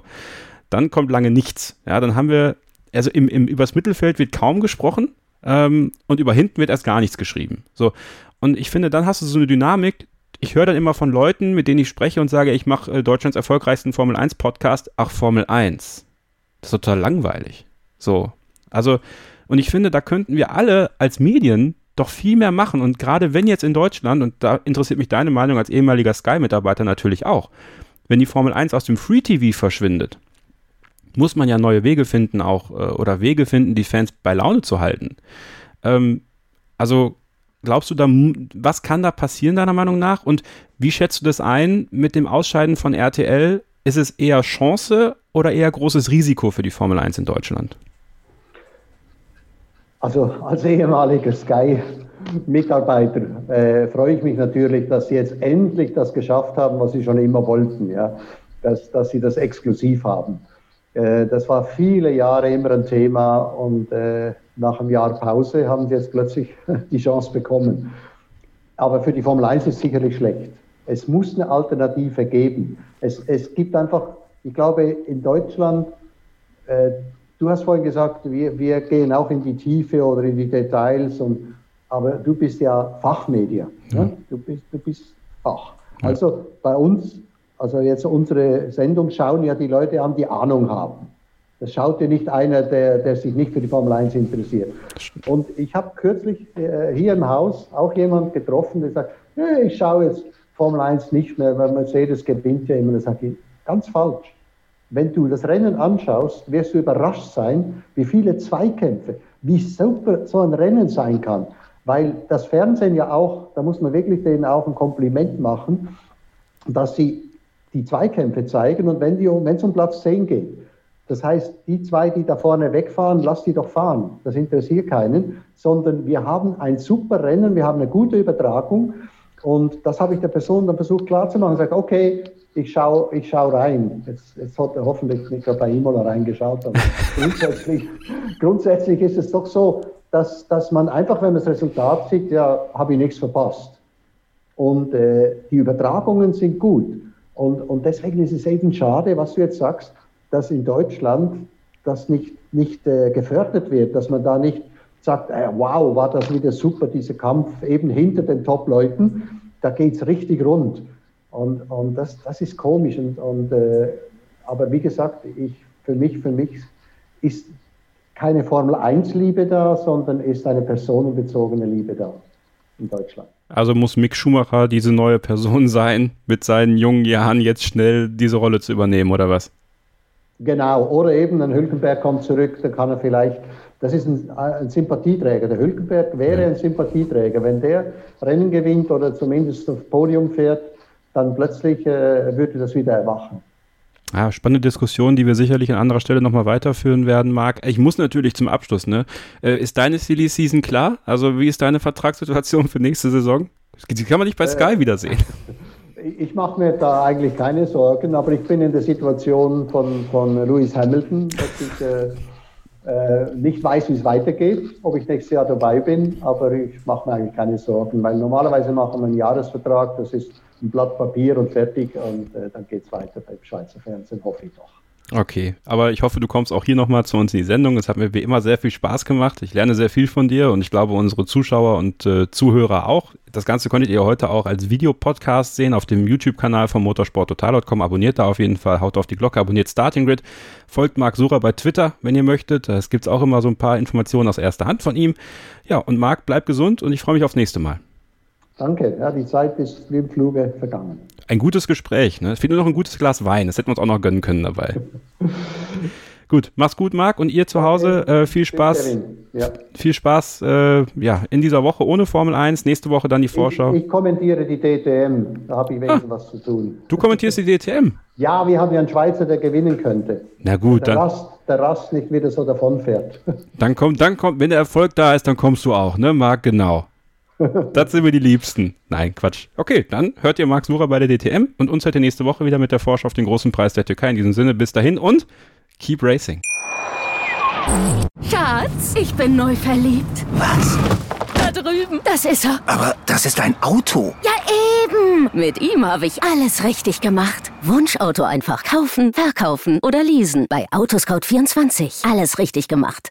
Dann kommt lange nichts. Ja, dann haben wir, also im, im, übers Mittelfeld wird kaum gesprochen ähm, und über hinten wird erst gar nichts geschrieben. So. Und ich finde, dann hast du so eine Dynamik, ich höre dann immer von Leuten, mit denen ich spreche und sage, ich mache äh, Deutschlands erfolgreichsten Formel 1 Podcast. Ach, Formel 1. Das ist total langweilig. So. Also, und ich finde, da könnten wir alle als Medien doch viel mehr machen. Und gerade wenn jetzt in Deutschland, und da interessiert mich deine Meinung als ehemaliger Sky-Mitarbeiter natürlich auch, wenn die Formel 1 aus dem Free TV verschwindet, muss man ja neue Wege finden, auch äh, oder Wege finden, die Fans bei Laune zu halten. Ähm, also glaubst du da, was kann da passieren, deiner Meinung nach? Und wie schätzt du das ein mit dem Ausscheiden von RTL? Ist es eher Chance oder eher großes Risiko für die Formel 1 in Deutschland? Also als ehemaliger Sky-Mitarbeiter äh, freue ich mich natürlich, dass Sie jetzt endlich das geschafft haben, was Sie schon immer wollten, ja? dass, dass Sie das exklusiv haben. Äh, das war viele Jahre immer ein Thema und äh, nach einem Jahr Pause haben Sie jetzt plötzlich die Chance bekommen. Aber für die Formel 1 ist es sicherlich schlecht. Es muss eine Alternative geben. Es, es gibt einfach, ich glaube, in Deutschland äh, Du hast vorhin gesagt, wir, wir gehen auch in die Tiefe oder in die Details, und, aber du bist ja Fachmedia. Ja. Ne? Du, bist, du bist Fach. Ja. Also bei uns, also jetzt unsere Sendung schauen ja die Leute an, die Ahnung haben. Das schaut dir nicht einer, der, der sich nicht für die Formel 1 interessiert. Und ich habe kürzlich äh, hier im Haus auch jemand getroffen, der sagt, ich schaue jetzt Formel 1 nicht mehr, weil Mercedes gewinnt ja immer. Das sage ich, ganz falsch. Wenn du das Rennen anschaust, wirst du überrascht sein, wie viele Zweikämpfe, wie super so ein Rennen sein kann. Weil das Fernsehen ja auch, da muss man wirklich denen auch ein Kompliment machen, dass sie die Zweikämpfe zeigen und wenn es um Platz 10 geht. Das heißt, die zwei, die da vorne wegfahren, lass die doch fahren. Das interessiert keinen, sondern wir haben ein super Rennen, wir haben eine gute Übertragung und das habe ich der Person dann versucht klarzumachen. Ich sage, okay, ich schaue ich schau rein. Jetzt, jetzt hat er hoffentlich nicht bei Imola reingeschaut, aber grundsätzlich, grundsätzlich ist es doch so, dass, dass man einfach, wenn man das Resultat sieht, ja, habe ich nichts verpasst. Und äh, die Übertragungen sind gut. Und, und deswegen ist es eben schade, was du jetzt sagst, dass in Deutschland das nicht, nicht äh, gefördert wird, dass man da nicht sagt, äh, wow, war das wieder super, dieser Kampf eben hinter den Top-Leuten, da geht es richtig rund. Und, und das, das ist komisch. Und, und äh, aber wie gesagt, ich, für, mich, für mich ist keine Formel-1-Liebe da, sondern ist eine personenbezogene Liebe da in Deutschland. Also muss Mick Schumacher diese neue Person sein, mit seinen jungen Jahren jetzt schnell diese Rolle zu übernehmen, oder was? Genau, oder eben ein Hülkenberg kommt zurück, dann kann er vielleicht, das ist ein, ein Sympathieträger. Der Hülkenberg wäre ja. ein Sympathieträger. Wenn der Rennen gewinnt oder zumindest aufs Podium fährt, dann plötzlich äh, würde das wieder erwachen. Ja, spannende Diskussion, die wir sicherlich an anderer Stelle nochmal weiterführen werden, Marc. Ich muss natürlich zum Abschluss, ne? Äh, ist deine Silly Season klar? Also, wie ist deine Vertragssituation für nächste Saison? Die kann man nicht bei Sky äh, wiedersehen. Ich mache mir da eigentlich keine Sorgen, aber ich bin in der Situation von, von Lewis Hamilton, dass ich äh, äh, nicht weiß, wie es weitergeht, ob ich nächstes Jahr dabei bin, aber ich mache mir eigentlich keine Sorgen, weil normalerweise machen wir einen Jahresvertrag, das ist ein Blatt Papier und fertig und äh, dann geht es weiter beim Schweizer Fernsehen, hoffe ich doch. Okay, aber ich hoffe, du kommst auch hier nochmal zu uns in die Sendung. Es hat mir wie immer sehr viel Spaß gemacht. Ich lerne sehr viel von dir und ich glaube, unsere Zuschauer und äh, Zuhörer auch. Das Ganze konntet ihr heute auch als Videopodcast sehen auf dem YouTube-Kanal von motorsporttotal.com. Abonniert da auf jeden Fall, haut auf die Glocke, abonniert Starting Grid, folgt Marc Sucher bei Twitter, wenn ihr möchtet. Es gibt auch immer so ein paar Informationen aus erster Hand von ihm. Ja, und Marc, bleib gesund und ich freue mich aufs nächste Mal. Danke, ja, die Zeit ist wie im Fluge vergangen. Ein gutes Gespräch, ne? Es fehlt nur noch ein gutes Glas Wein, das hätten wir uns auch noch gönnen können dabei. gut, mach's gut, Marc, und ihr zu Hause, äh, viel Spaß. Ja. Viel Spaß äh, ja, in dieser Woche ohne Formel 1, nächste Woche dann die Vorschau. Ich, ich kommentiere die DTM, da habe ich wenigstens ah, was zu tun. Du kommentierst die DTM? Ja, wir haben ja einen Schweizer, der gewinnen könnte. Na gut, der dann. Rast, der Rast nicht wieder so davonfährt. Dann kommt, dann kommt, wenn der Erfolg da ist, dann kommst du auch, ne, Marc, genau. Das sind wir die Liebsten. Nein, Quatsch. Okay, dann hört ihr Max Sucher bei der DTM und uns hört ihr nächste Woche wieder mit der Vorschau auf den großen Preis der Türkei. In diesem Sinne, bis dahin und keep racing. Schatz, ich bin neu verliebt. Was? Da drüben. Das ist er. Aber das ist ein Auto. Ja, eben. Mit ihm habe ich alles richtig gemacht. Wunschauto einfach kaufen, verkaufen oder leasen. Bei Autoscout24. Alles richtig gemacht.